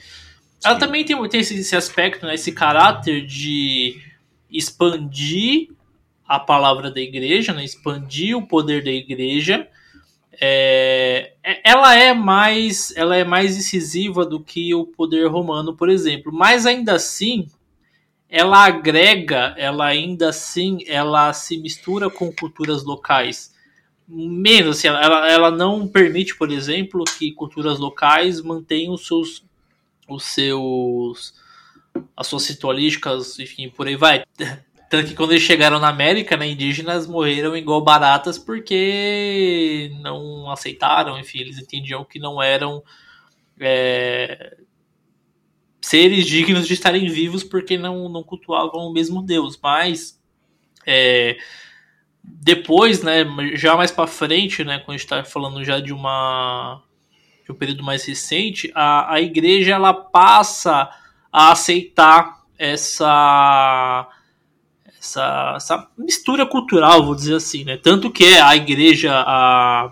[SPEAKER 3] ela também tem, tem esse, esse aspecto, né, esse caráter de expandir a palavra da igreja, né, expandir o poder da igreja. É, é ela é mais ela é mais incisiva do que o poder romano, por exemplo, mas ainda assim ela agrega, ela ainda assim ela se mistura com culturas locais. Menos, assim, ela, ela não permite, por exemplo, que culturas locais mantenham os seus os seus as suas ritualísticas, enfim, por aí vai. Tanto que quando eles chegaram na América, né, indígenas morreram igual baratas porque não aceitaram, enfim, eles entendiam que não eram é, seres dignos de estarem vivos porque não, não cultuavam o mesmo Deus. Mas é, depois, né, já mais para frente, né, quando a gente está falando já de uma de um período mais recente, a, a igreja ela passa a aceitar essa essa, essa mistura cultural, vou dizer assim, né? Tanto que é a igreja, a,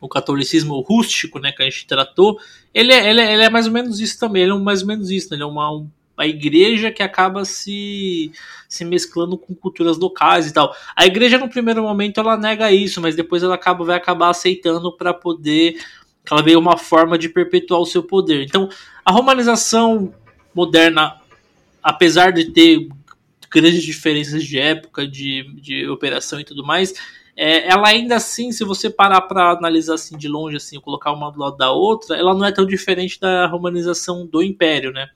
[SPEAKER 3] o catolicismo rústico, né, que a gente tratou, ele é, ele é, ele é mais ou menos isso também, ele é mais ou menos isso, né? ele é uma, uma igreja que acaba se, se mesclando com culturas locais e tal. A igreja no primeiro momento ela nega isso, mas depois ela acaba, vai acabar aceitando para poder ela veio uma forma de perpetuar o seu poder. Então, a romanização moderna, apesar de ter grandes diferenças de época, de, de operação e tudo mais, é, ela ainda assim, se você parar para analisar assim de longe, assim, colocar uma do lado da outra, ela não é tão diferente da romanização do Império, né?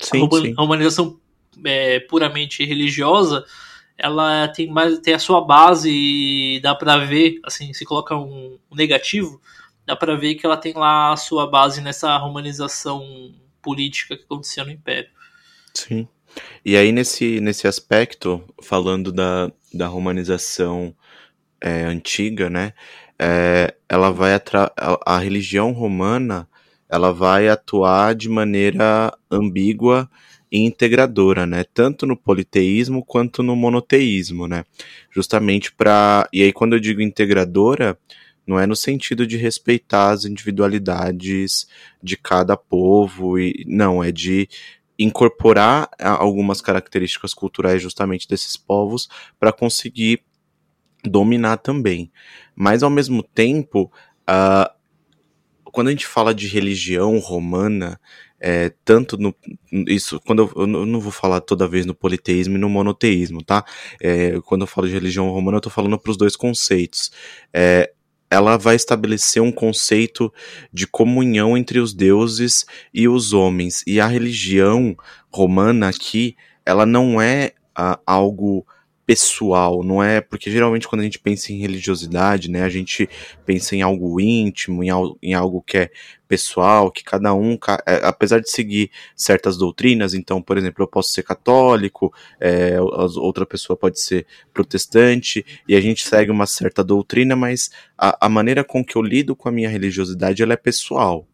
[SPEAKER 2] Sim,
[SPEAKER 3] a,
[SPEAKER 2] sim.
[SPEAKER 3] romanização é, puramente religiosa, ela tem mais tem a sua base e dá para ver, assim, se coloca um, um negativo, dá para ver que ela tem lá a sua base nessa romanização política que acontecia no Império.
[SPEAKER 2] Sim. E aí, nesse, nesse aspecto, falando da, da romanização é, antiga, né? É, ela vai a, a religião romana ela vai atuar de maneira ambígua e integradora, né? Tanto no politeísmo quanto no monoteísmo, né? Justamente para e aí quando eu digo integradora, não é no sentido de respeitar as individualidades de cada povo e não é de incorporar algumas características culturais justamente desses povos para conseguir dominar também. Mas ao mesmo tempo, uh, quando a gente fala de religião romana, é, tanto no isso quando eu, eu, não vou falar toda vez no politeísmo e no monoteísmo, tá? É, quando eu falo de religião romana, eu tô falando para os dois conceitos. É, ela vai estabelecer um conceito de comunhão entre os deuses e os homens. E a religião romana aqui, ela não é ah, algo pessoal, não é porque geralmente quando a gente pensa em religiosidade, né, a gente pensa em algo íntimo, em algo, em algo que é pessoal, que cada um, é, apesar de seguir certas doutrinas, então, por exemplo, eu posso ser católico, é, outra pessoa pode ser protestante, e a gente segue uma certa doutrina, mas a, a maneira com que eu lido com a minha religiosidade, ela é pessoal.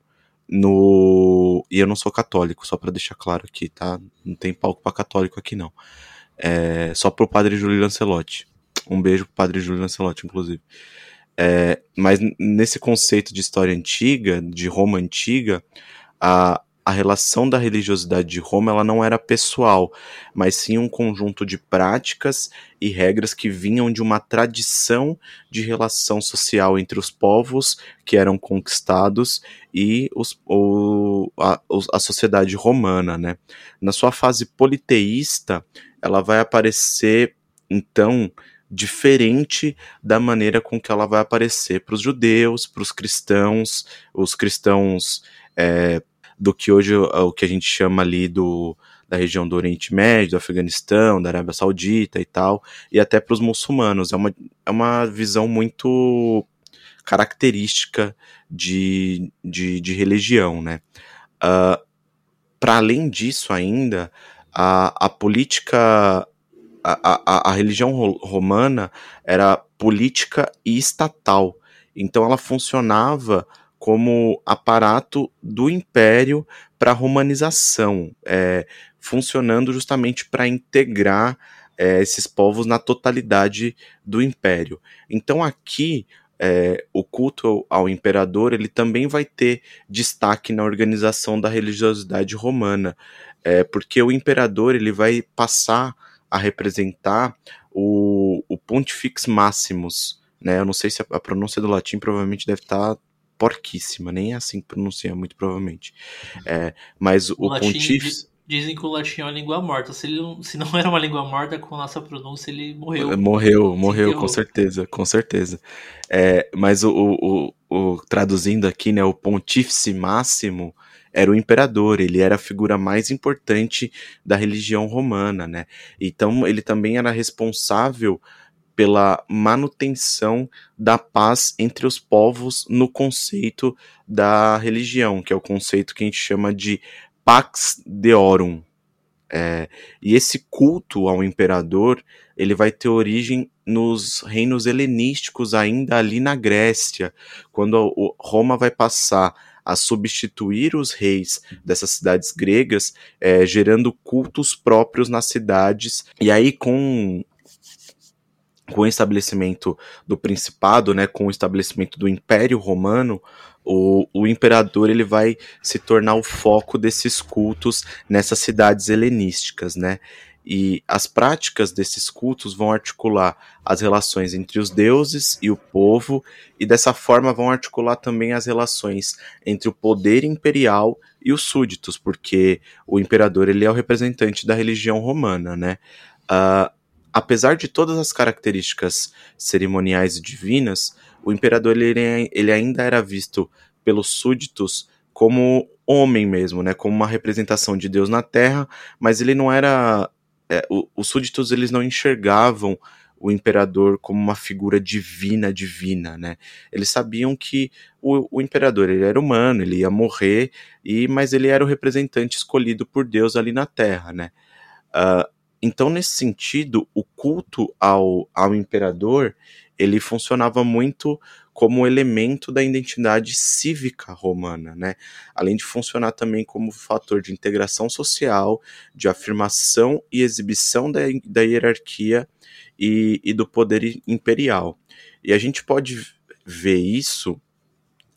[SPEAKER 2] No e eu não sou católico, só para deixar claro aqui, tá? Não tem palco para católico aqui não. É, só pro padre Júlio Lancelotti. Um beijo pro padre Júlio Lancelotti, inclusive. É, mas nesse conceito de história antiga, de Roma antiga, a, a relação da religiosidade de Roma ela não era pessoal, mas sim um conjunto de práticas e regras que vinham de uma tradição de relação social entre os povos que eram conquistados e os, o, a, a sociedade romana. Né? Na sua fase politeísta, ela vai aparecer, então, diferente da maneira com que ela vai aparecer para os judeus, para os cristãos, os cristãos é, do que hoje o que a gente chama ali do da região do Oriente Médio, do Afeganistão, da Arábia Saudita e tal, e até para os muçulmanos. É uma, é uma visão muito característica de, de, de religião, né? Uh, para além disso ainda, a, a política, a, a, a religião romana era política e estatal. Então ela funcionava como aparato do império para a romanização, é, funcionando justamente para integrar é, esses povos na totalidade do império. Então aqui é, o culto ao imperador ele também vai ter destaque na organização da religiosidade romana é, porque o imperador ele vai passar a representar o, o Pontifex Maximus, né? Eu não sei se a, a pronúncia do latim provavelmente deve estar tá porquíssima, nem é assim que pronuncia, muito provavelmente. É, mas o, o Pontífice...
[SPEAKER 3] Dizem que o latim é uma língua morta. Se, ele não, se não era uma língua morta, com a nossa pronúncia, ele morreu.
[SPEAKER 2] Morreu, morreu, com certeza, com certeza. É, mas o, o, o, traduzindo aqui, né, o Pontífice Máximo era o imperador, ele era a figura mais importante da religião romana, né? Então ele também era responsável pela manutenção da paz entre os povos no conceito da religião, que é o conceito que a gente chama de Pax Deorum. É, e esse culto ao imperador ele vai ter origem nos reinos helenísticos ainda ali na Grécia, quando Roma vai passar a substituir os reis dessas cidades gregas, é, gerando cultos próprios nas cidades. E aí, com com o estabelecimento do principado, né, com o estabelecimento do Império Romano, o, o imperador ele vai se tornar o foco desses cultos nessas cidades helenísticas, né? E as práticas desses cultos vão articular as relações entre os deuses e o povo, e dessa forma vão articular também as relações entre o poder imperial e os súditos, porque o imperador ele é o representante da religião romana, né? Uh, apesar de todas as características cerimoniais e divinas, o imperador ele, ele ainda era visto pelos súditos como homem mesmo, né, como uma representação de Deus na Terra, mas ele não era é, os súditos eles não enxergavam o imperador como uma figura divina, divina, né? Eles sabiam que o, o, imperador ele era humano, ele ia morrer, e mas ele era o representante escolhido por Deus ali na Terra, né? Uh, então, nesse sentido, o culto ao, ao imperador ele funcionava muito como elemento da identidade cívica romana, né? Além de funcionar também como fator de integração social, de afirmação e exibição da, da hierarquia e, e do poder imperial. E a gente pode ver isso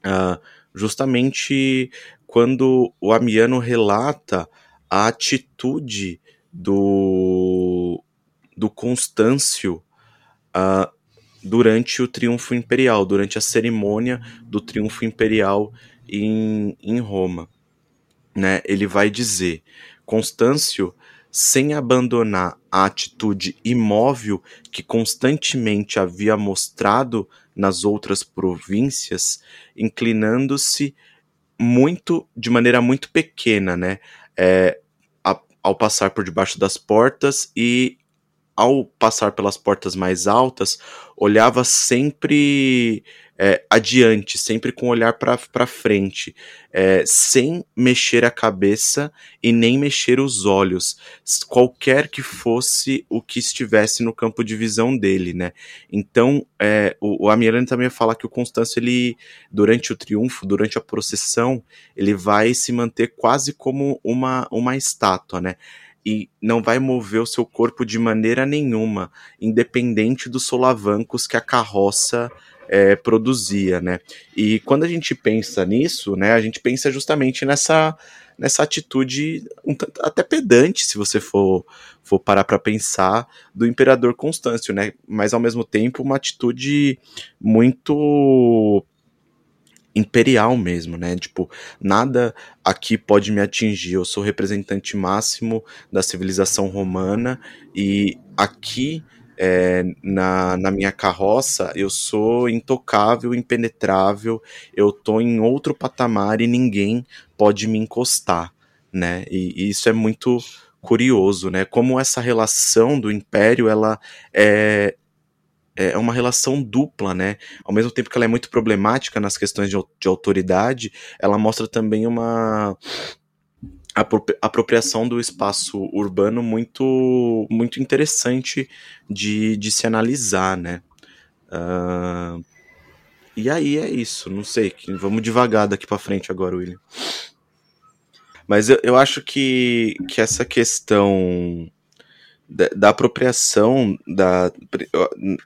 [SPEAKER 2] uh, justamente quando o Amiano relata a atitude do, do Constâncio uh, durante o triunfo imperial, durante a cerimônia do triunfo imperial em, em Roma. né, ele vai dizer: Constâncio, sem abandonar a atitude imóvel que constantemente havia mostrado nas outras províncias, inclinando-se muito, de maneira muito pequena, né, é, ao passar por debaixo das portas e ao passar pelas portas mais altas, olhava sempre é, adiante, sempre com o olhar para frente, é, sem mexer a cabeça e nem mexer os olhos, qualquer que fosse o que estivesse no campo de visão dele, né? Então, é, o, o Amirane também fala que o Constâncio, ele, durante o triunfo, durante a procissão, ele vai se manter quase como uma, uma estátua, né? E não vai mover o seu corpo de maneira nenhuma, independente dos solavancos que a carroça é, produzia, né? E quando a gente pensa nisso, né, a gente pensa justamente nessa nessa atitude um tanto, até pedante, se você for, for parar para pensar, do imperador Constâncio, né? Mas ao mesmo tempo uma atitude muito imperial mesmo, né? Tipo, nada aqui pode me atingir. Eu sou representante máximo da civilização romana e aqui é, na, na minha carroça eu sou intocável, impenetrável. Eu tô em outro patamar e ninguém pode me encostar, né? E, e isso é muito curioso, né? Como essa relação do império ela é é, é uma relação dupla, né? Ao mesmo tempo que ela é muito problemática nas questões de, de autoridade, ela mostra também uma apropriação do espaço urbano muito muito interessante de, de se analisar, né? Uh, e aí é isso, não sei, vamos devagar daqui para frente agora, William. Mas eu, eu acho que, que essa questão da, apropriação da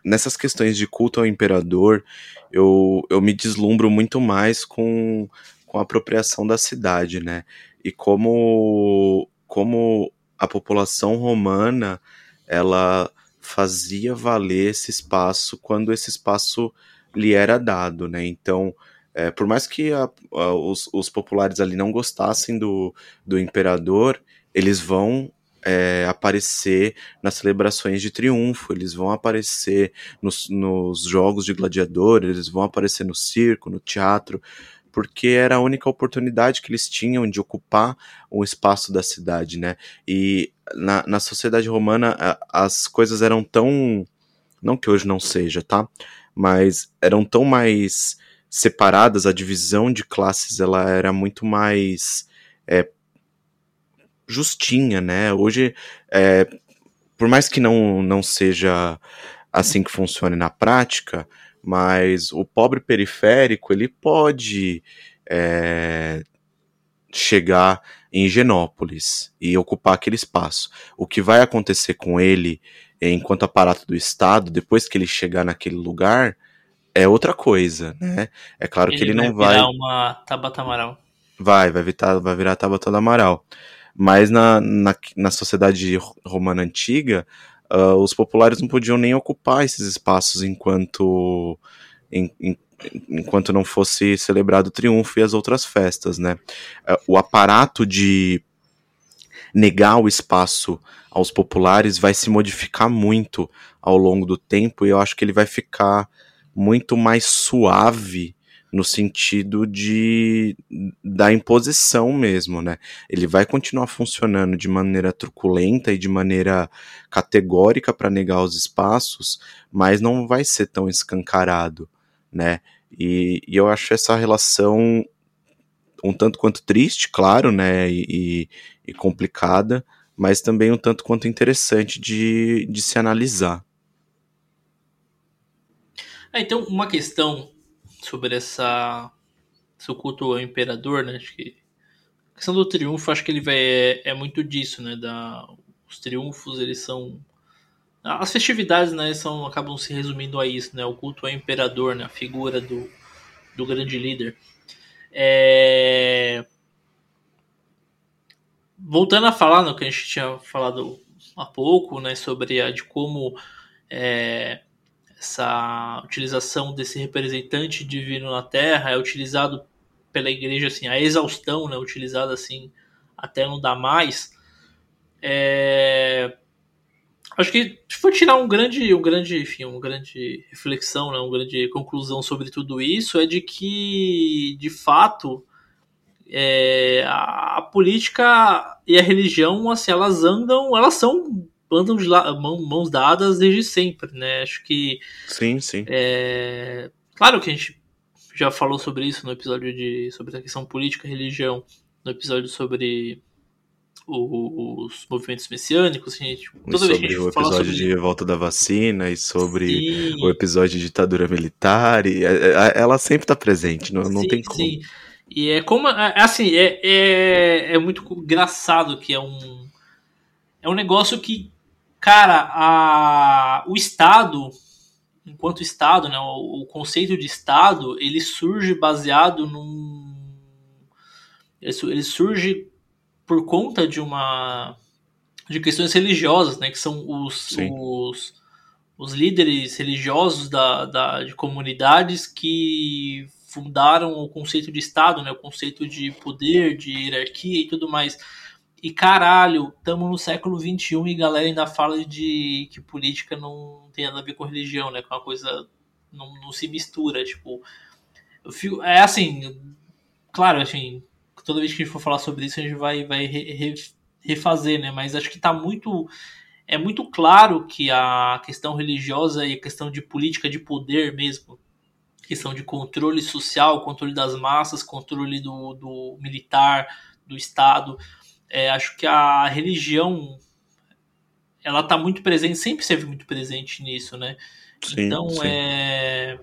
[SPEAKER 2] nessas questões de culto ao imperador eu, eu me deslumbro muito mais com, com a apropriação da cidade né? E como como a população romana ela fazia valer esse espaço quando esse espaço lhe era dado né? Então é, por mais que a, a, os, os populares ali não gostassem do, do imperador eles vão é, aparecer nas celebrações de triunfo, eles vão aparecer nos, nos jogos de gladiador, eles vão aparecer no circo, no teatro, porque era a única oportunidade que eles tinham de ocupar um espaço da cidade, né? E na, na sociedade romana as coisas eram tão. Não que hoje não seja, tá? Mas eram tão mais separadas, a divisão de classes ela era muito mais é, justinha, né? Hoje, é, por mais que não, não seja assim que funcione na prática, mas o pobre periférico ele pode é, chegar em Genópolis e ocupar aquele espaço. O que vai acontecer com ele enquanto aparato do Estado, depois que ele chegar naquele lugar, é outra coisa, né? É claro ele que ele não vai.
[SPEAKER 3] Vai virar uma Tabata Amaral.
[SPEAKER 2] Vai, vai virar, vai virar Tabata Amaral. Mas na, na, na sociedade romana antiga, uh, os populares não podiam nem ocupar esses espaços enquanto, em, em, enquanto não fosse celebrado o triunfo e as outras festas, né? Uh, o aparato de negar o espaço aos populares vai se modificar muito ao longo do tempo e eu acho que ele vai ficar muito mais suave no sentido de da imposição mesmo, né? Ele vai continuar funcionando de maneira truculenta e de maneira categórica para negar os espaços, mas não vai ser tão escancarado, né? E, e eu acho essa relação um tanto quanto triste, claro, né? E, e complicada, mas também um tanto quanto interessante de, de se analisar.
[SPEAKER 3] É, então, uma questão sobre essa seu culto ao imperador, né? Acho que a questão do triunfo, acho que ele vai, é, é muito disso, né? Da, os triunfos, eles são as festividades, né, são acabam se resumindo a isso, né? O culto ao imperador, né? A figura do, do grande líder. É... Voltando a falar no que a gente tinha falado há pouco, né, sobre a de como é, essa utilização desse representante divino na Terra é utilizado pela igreja assim a exaustão, né, utilizada assim até não dar mais. É, acho que for tirar um grande, um grande, enfim, uma grande reflexão, né, uma grande conclusão sobre tudo isso é de que, de fato, é, a, a, política e a religião, assim, elas andam, elas são andam de la, mão, mãos dadas desde sempre, né? Acho que
[SPEAKER 2] sim, sim.
[SPEAKER 3] É, claro que a gente já falou sobre isso no episódio de sobre a questão política e religião, no episódio sobre os movimentos messiânicos, assim,
[SPEAKER 2] gente, toda vez que a gente o episódio sobre... de volta da vacina e sobre sim. o episódio de ditadura militar, e é, é, ela sempre está presente, não, não sim, tem como. Sim.
[SPEAKER 3] E é como, é, é, assim, é, é, é muito engraçado que é um é um negócio que, cara, a, o Estado, enquanto Estado, né, o, o conceito de Estado, ele surge baseado num ele, surge por conta de uma de questões religiosas, né, que são os, os, os líderes religiosos da, da, de comunidades que fundaram o conceito de Estado, né, o conceito de poder, de hierarquia e tudo mais. E caralho, estamos no século XXI e galera ainda fala de que política não tem nada a ver com religião, né? Que é uma coisa. Não, não se mistura. Tipo. Fico, é assim. Claro, assim, toda vez que a gente for falar sobre isso, a gente vai, vai re, refazer, né? Mas acho que está muito. É muito claro que a questão religiosa e a questão de política de poder mesmo, questão de controle social, controle das massas, controle do, do militar, do Estado. É, acho que a religião ela está muito presente, sempre esteve muito presente nisso, né? Sim, então sim. é.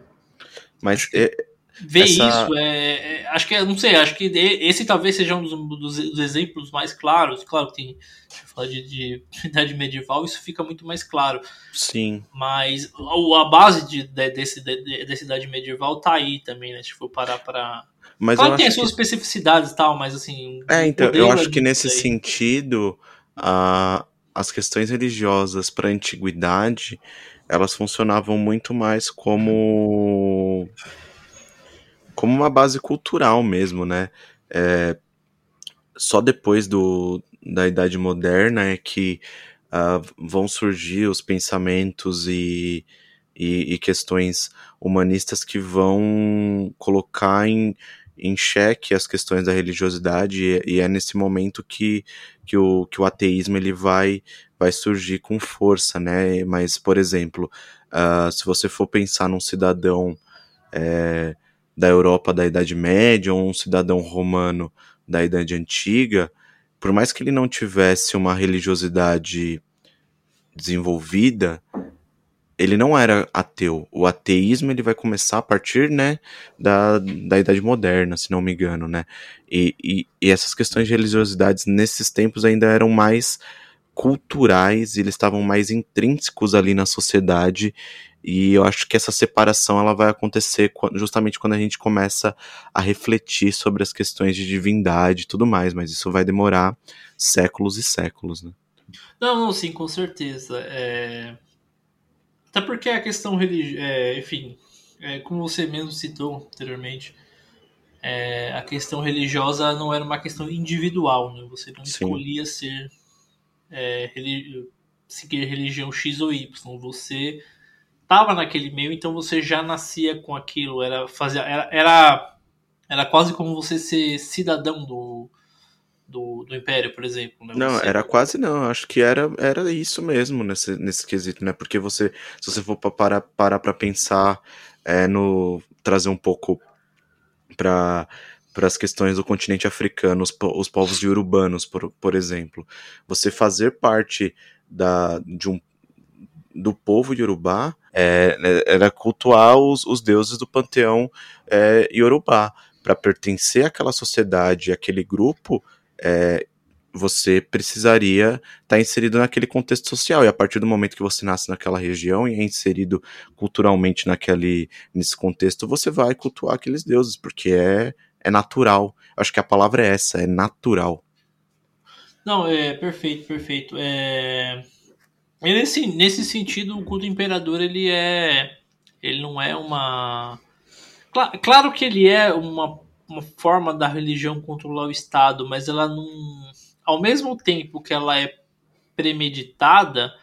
[SPEAKER 2] Mas é,
[SPEAKER 3] ver essa... isso é, é, acho que não sei acho que esse talvez seja um dos, dos, exemplos mais claros claro que tem falar de, de, idade medieval isso fica muito mais claro
[SPEAKER 2] sim
[SPEAKER 3] mas a, a base de, de, desse de, dessa idade medieval tá aí também né se for parar para
[SPEAKER 2] mas
[SPEAKER 3] claro que tem as suas que... especificidades e tal mas assim
[SPEAKER 2] é então eu acho que nesse sentido a, as questões religiosas para a antiguidade elas funcionavam muito mais como como uma base cultural mesmo, né? É, só depois do, da Idade Moderna é que uh, vão surgir os pensamentos e, e, e, questões humanistas que vão colocar em, em xeque as questões da religiosidade e, e, é nesse momento que, que, o, que o ateísmo ele vai, vai surgir com força, né? Mas, por exemplo, uh, se você for pensar num cidadão é, da Europa da Idade Média ou um cidadão romano da Idade Antiga, por mais que ele não tivesse uma religiosidade desenvolvida, ele não era ateu. O ateísmo ele vai começar a partir né, da, da Idade Moderna, se não me engano, né? E, e, e essas questões de religiosidades nesses tempos ainda eram mais culturais, eles estavam mais intrínsecos ali na sociedade e eu acho que essa separação ela vai acontecer justamente quando a gente começa a refletir sobre as questões de divindade e tudo mais, mas isso vai demorar séculos e séculos, né?
[SPEAKER 3] Não, não sim, com certeza. É... Até porque a questão religiosa, é, enfim, é, como você mesmo citou anteriormente, é, a questão religiosa não era uma questão individual, né? Você não sim. escolhia ser é, seguir religião X ou Y. Você estava naquele meio, então você já nascia com aquilo. Era, fazia, era, era, era quase como você ser cidadão do, do, do Império, por exemplo. Né?
[SPEAKER 2] Não, era quase não. Acho que era, era isso mesmo nesse, nesse quesito, né? Porque você, se você for parar para pensar é, no. trazer um pouco para para as questões do continente africano, os, os povos urbanos, por, por exemplo. Você fazer parte da, de um, do povo iorubá é, né, era cultuar os, os deuses do panteão é, iorubá. Para pertencer àquela sociedade, àquele grupo, é, você precisaria estar tá inserido naquele contexto social. E a partir do momento que você nasce naquela região e é inserido culturalmente naquele, nesse contexto, você vai cultuar aqueles deuses, porque é, é natural. Acho que a palavra é essa, é natural.
[SPEAKER 3] Não, é perfeito, perfeito. É... Nesse, nesse sentido, o culto imperador ele é. Ele não é uma. Claro que ele é uma uma forma da religião controlar o Estado, mas ela não. Ao mesmo tempo que ela é premeditada,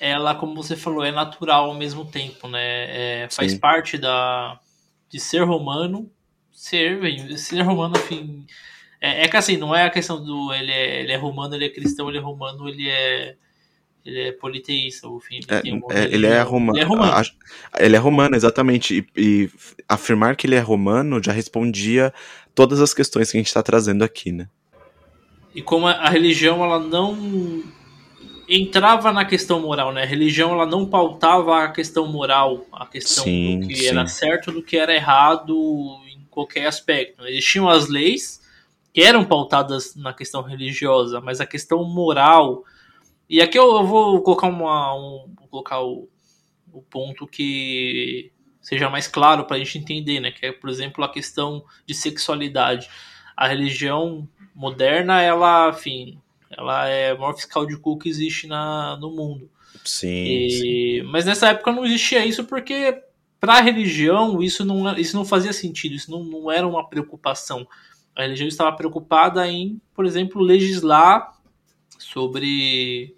[SPEAKER 3] ela, como você falou, é natural ao mesmo tempo, né? É, faz
[SPEAKER 2] Sim.
[SPEAKER 3] parte da, de ser romano, ser, ser romano, enfim. É, é que assim, não é a questão do ele é, ele é romano, ele é cristão, ele é romano, ele é. Ele é politeísta, enfim. Ele,
[SPEAKER 2] É, é, ele é romano.
[SPEAKER 3] Ele é romano.
[SPEAKER 2] Ele é romano, exatamente. E, e afirmar que ele é romano já respondia todas as questões que a gente está trazendo aqui, né?
[SPEAKER 3] E como a, a religião ela não entrava na questão moral, né? A religião ela não pautava a questão moral, a questão
[SPEAKER 2] Sim,
[SPEAKER 3] do que
[SPEAKER 2] sim.
[SPEAKER 3] era certo do que era errado em qualquer aspecto. Existiam as leis que eram pautadas na questão religiosa, mas a questão moral. E aqui eu, eu vou colocar uma, um, vou colocar o, o ponto que seja mais claro para a gente entender, né? Que é, por exemplo, a questão de sexualidade. A religião moderna, ela, enfim, ela é o maior fiscal de cu que existe na, no mundo.
[SPEAKER 2] Sim. sim.
[SPEAKER 3] E- mas nessa época não existia isso porque para a religião isso não, isso não fazia sentido, isso não, não era uma preocupação. A religião estava preocupada em, por exemplo, legislar sobre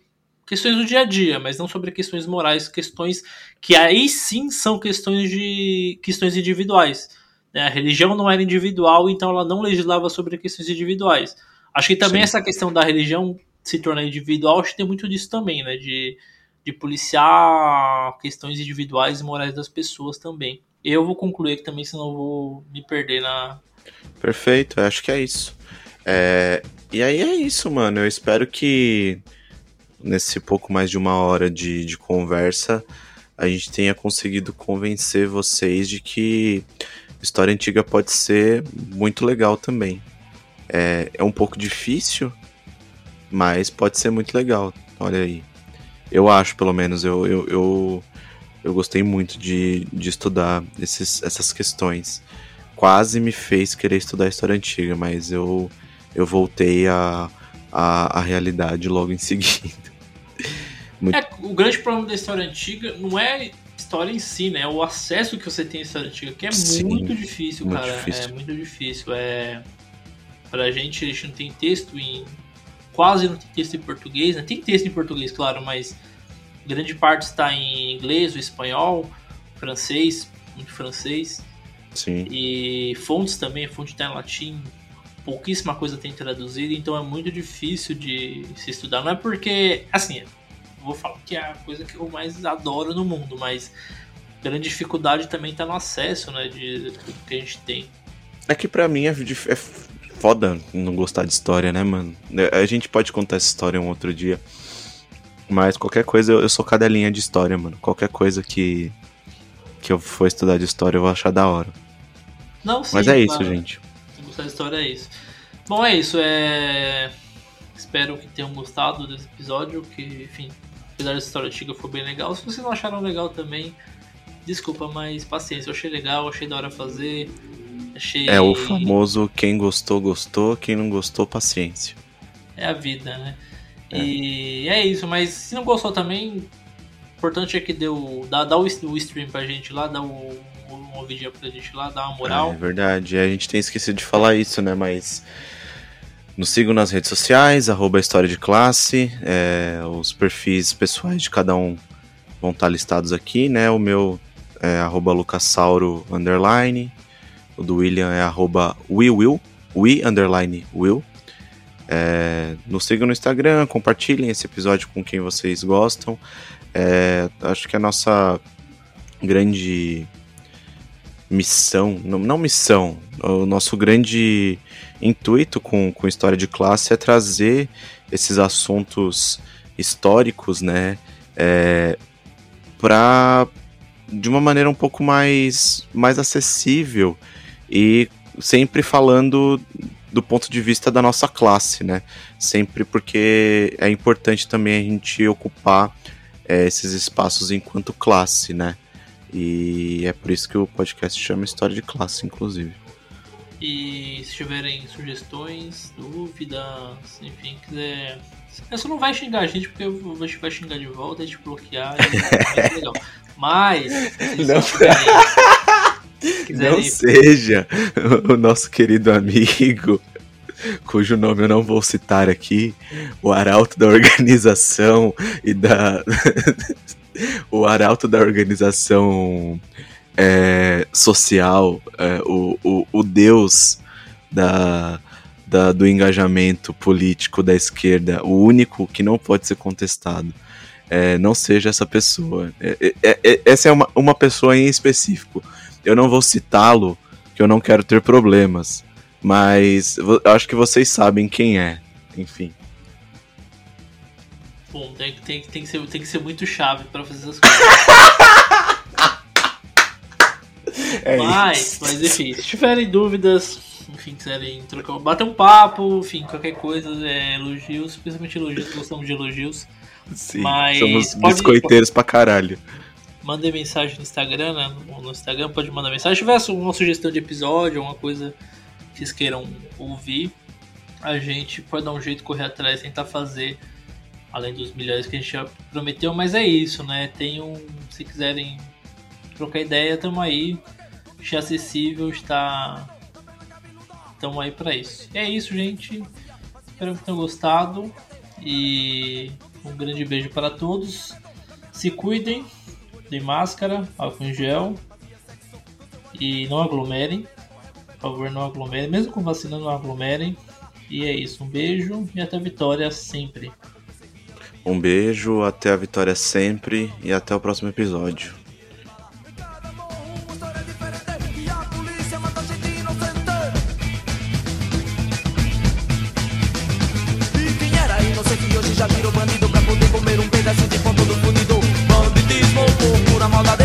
[SPEAKER 3] questões do dia a dia, mas não sobre questões morais, questões que aí sim são questões de questões individuais. né? A religião não era individual, então ela não legislava sobre questões individuais. Acho que também
[SPEAKER 2] Sim.
[SPEAKER 3] essa questão da religião se tornar individual, acho que tem muito disso também, né? De, de policiar questões individuais e morais das pessoas também. Eu vou concluir aqui também, senão eu vou me perder na.
[SPEAKER 2] Perfeito, acho que é isso. É, E aí é isso, mano. Eu espero que nesse pouco mais de uma hora de, de conversa a gente tenha conseguido convencer vocês de que história antiga pode ser muito legal também. É, é um pouco difícil, mas pode ser muito legal. Olha aí. Eu acho, pelo menos, eu, eu, eu, eu gostei muito de, de estudar esses, essas questões quase me fez querer estudar história antiga, mas eu, eu voltei à a, a, realidade logo em seguida.
[SPEAKER 3] Muito... É, o grande problema da história antiga não é história em si, né? É o acesso que você tem à história antiga, que é Sim, muito difícil,
[SPEAKER 2] muito
[SPEAKER 3] cara.
[SPEAKER 2] Difícil.
[SPEAKER 3] É muito difícil. É... Pra gente, a gente não tem texto em. Quase não tem texto em português, né? Tem texto em português, claro, mas grande parte está em inglês, o espanhol, francês, muito francês.
[SPEAKER 2] Sim.
[SPEAKER 3] E fontes também, fonte está em latim, pouquíssima coisa tem traduzido, então é muito difícil de se estudar. Não é porque, assim, vou falar que é a coisa que eu mais adoro no mundo, mas grande dificuldade também está no acesso, né, de tudo que a gente tem.
[SPEAKER 2] É que pra mim é, é foda não gostar de história, né, mano? A gente pode contar essa história um outro dia, mas qualquer coisa, eu sou cadelinha de história, mano. Qualquer coisa que, que eu for estudar de história eu vou achar da hora.
[SPEAKER 3] Não, sim,
[SPEAKER 2] Mas é isso, gente.
[SPEAKER 3] Da história é isso. Bom, é isso. É... Espero que tenham gostado desse episódio. Que, enfim, apesar dessa história antiga foi bem legal. Se vocês não acharam legal também, desculpa, mas paciência. Eu achei legal, achei da hora fazer. Achei...
[SPEAKER 2] É o famoso quem gostou, gostou, quem não gostou, paciência.
[SPEAKER 3] É a vida, né? É. E é isso, mas se não gostou também, o importante é que deu. Dá, dá o, o stream pra gente lá, dá o, um vídeo pra gente lá, dá uma moral.
[SPEAKER 2] É verdade, a gente tem esquecido de falar isso, né? Mas nos sigam nas redes sociais, arroba História de Classe, é, os perfis pessoais de cada um vão estar listados aqui, né? O meu é arroba Lucassauro underline, o do William é arroba WeWill, We underline Will. É, nos sigam no Instagram, compartilhem esse episódio com quem vocês gostam. É, acho que a nossa grande missão, não, missão, o nosso grande intuito com, com História de Classe é trazer esses assuntos históricos, né, é, para de uma maneira um pouco mais, mais acessível e sempre falando do ponto de vista da nossa classe, né, sempre porque é importante também a gente ocupar é, esses espaços enquanto classe, né, e é por isso que o podcast chama História de Classe, inclusive.
[SPEAKER 3] E se tiverem sugestões, dúvidas, enfim, quiser. Você não vai xingar a gente porque a gente vai xingar de volta, a gente bloquear, é legal. Mas, se
[SPEAKER 2] não.
[SPEAKER 3] tiverem,
[SPEAKER 2] Não seja o nosso querido amigo, cujo nome eu não vou citar aqui, o arauto da organização e da. o arauto da organização é, social, é, o, o, o deus da, da, do engajamento político da esquerda, o único que não pode ser contestado. É, não seja essa pessoa. É, é, é essa é uma, uma pessoa em específico. Eu não vou citá-lo, que eu não quero ter problemas. Mas eu acho que vocês sabem quem é. Enfim.
[SPEAKER 3] Bom, tem, tem, tem, que, ser, tem que ser muito chave para fazer essas coisas. é mas, isso. mas enfim, se tiverem dúvidas, enfim, quiserem trocar, bater um papo, enfim, qualquer coisa, é, elogios, principalmente elogios, gostamos de elogios.
[SPEAKER 2] Sim, Mas somos pode, biscoiteiros pra caralho.
[SPEAKER 3] Mandem mensagem no Instagram, né? No Instagram pode mandar mensagem. Se tiver uma sugestão de episódio, alguma coisa que vocês queiram ouvir, a gente pode dar um jeito, correr atrás, tentar fazer, além dos milhares que a gente já prometeu. Mas é isso, né? Tem um. Se quiserem trocar ideia, estamos aí. Está acessível, está. Estamos aí para isso. E é isso, gente. Espero que tenham gostado. E um grande beijo para todos. Se cuidem, de máscara, álcool em gel e não aglomerem. Por favor, não aglomerem. Mesmo com vacina, não aglomerem. E é isso. Um beijo e até a vitória sempre.
[SPEAKER 2] Um beijo, até a vitória sempre e até o próximo episódio.
[SPEAKER 1] já virou pra poder comer um de pão todo pura maldade,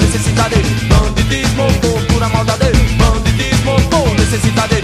[SPEAKER 1] necessidade, banditismo por pura maldade, banditismo por necessidade.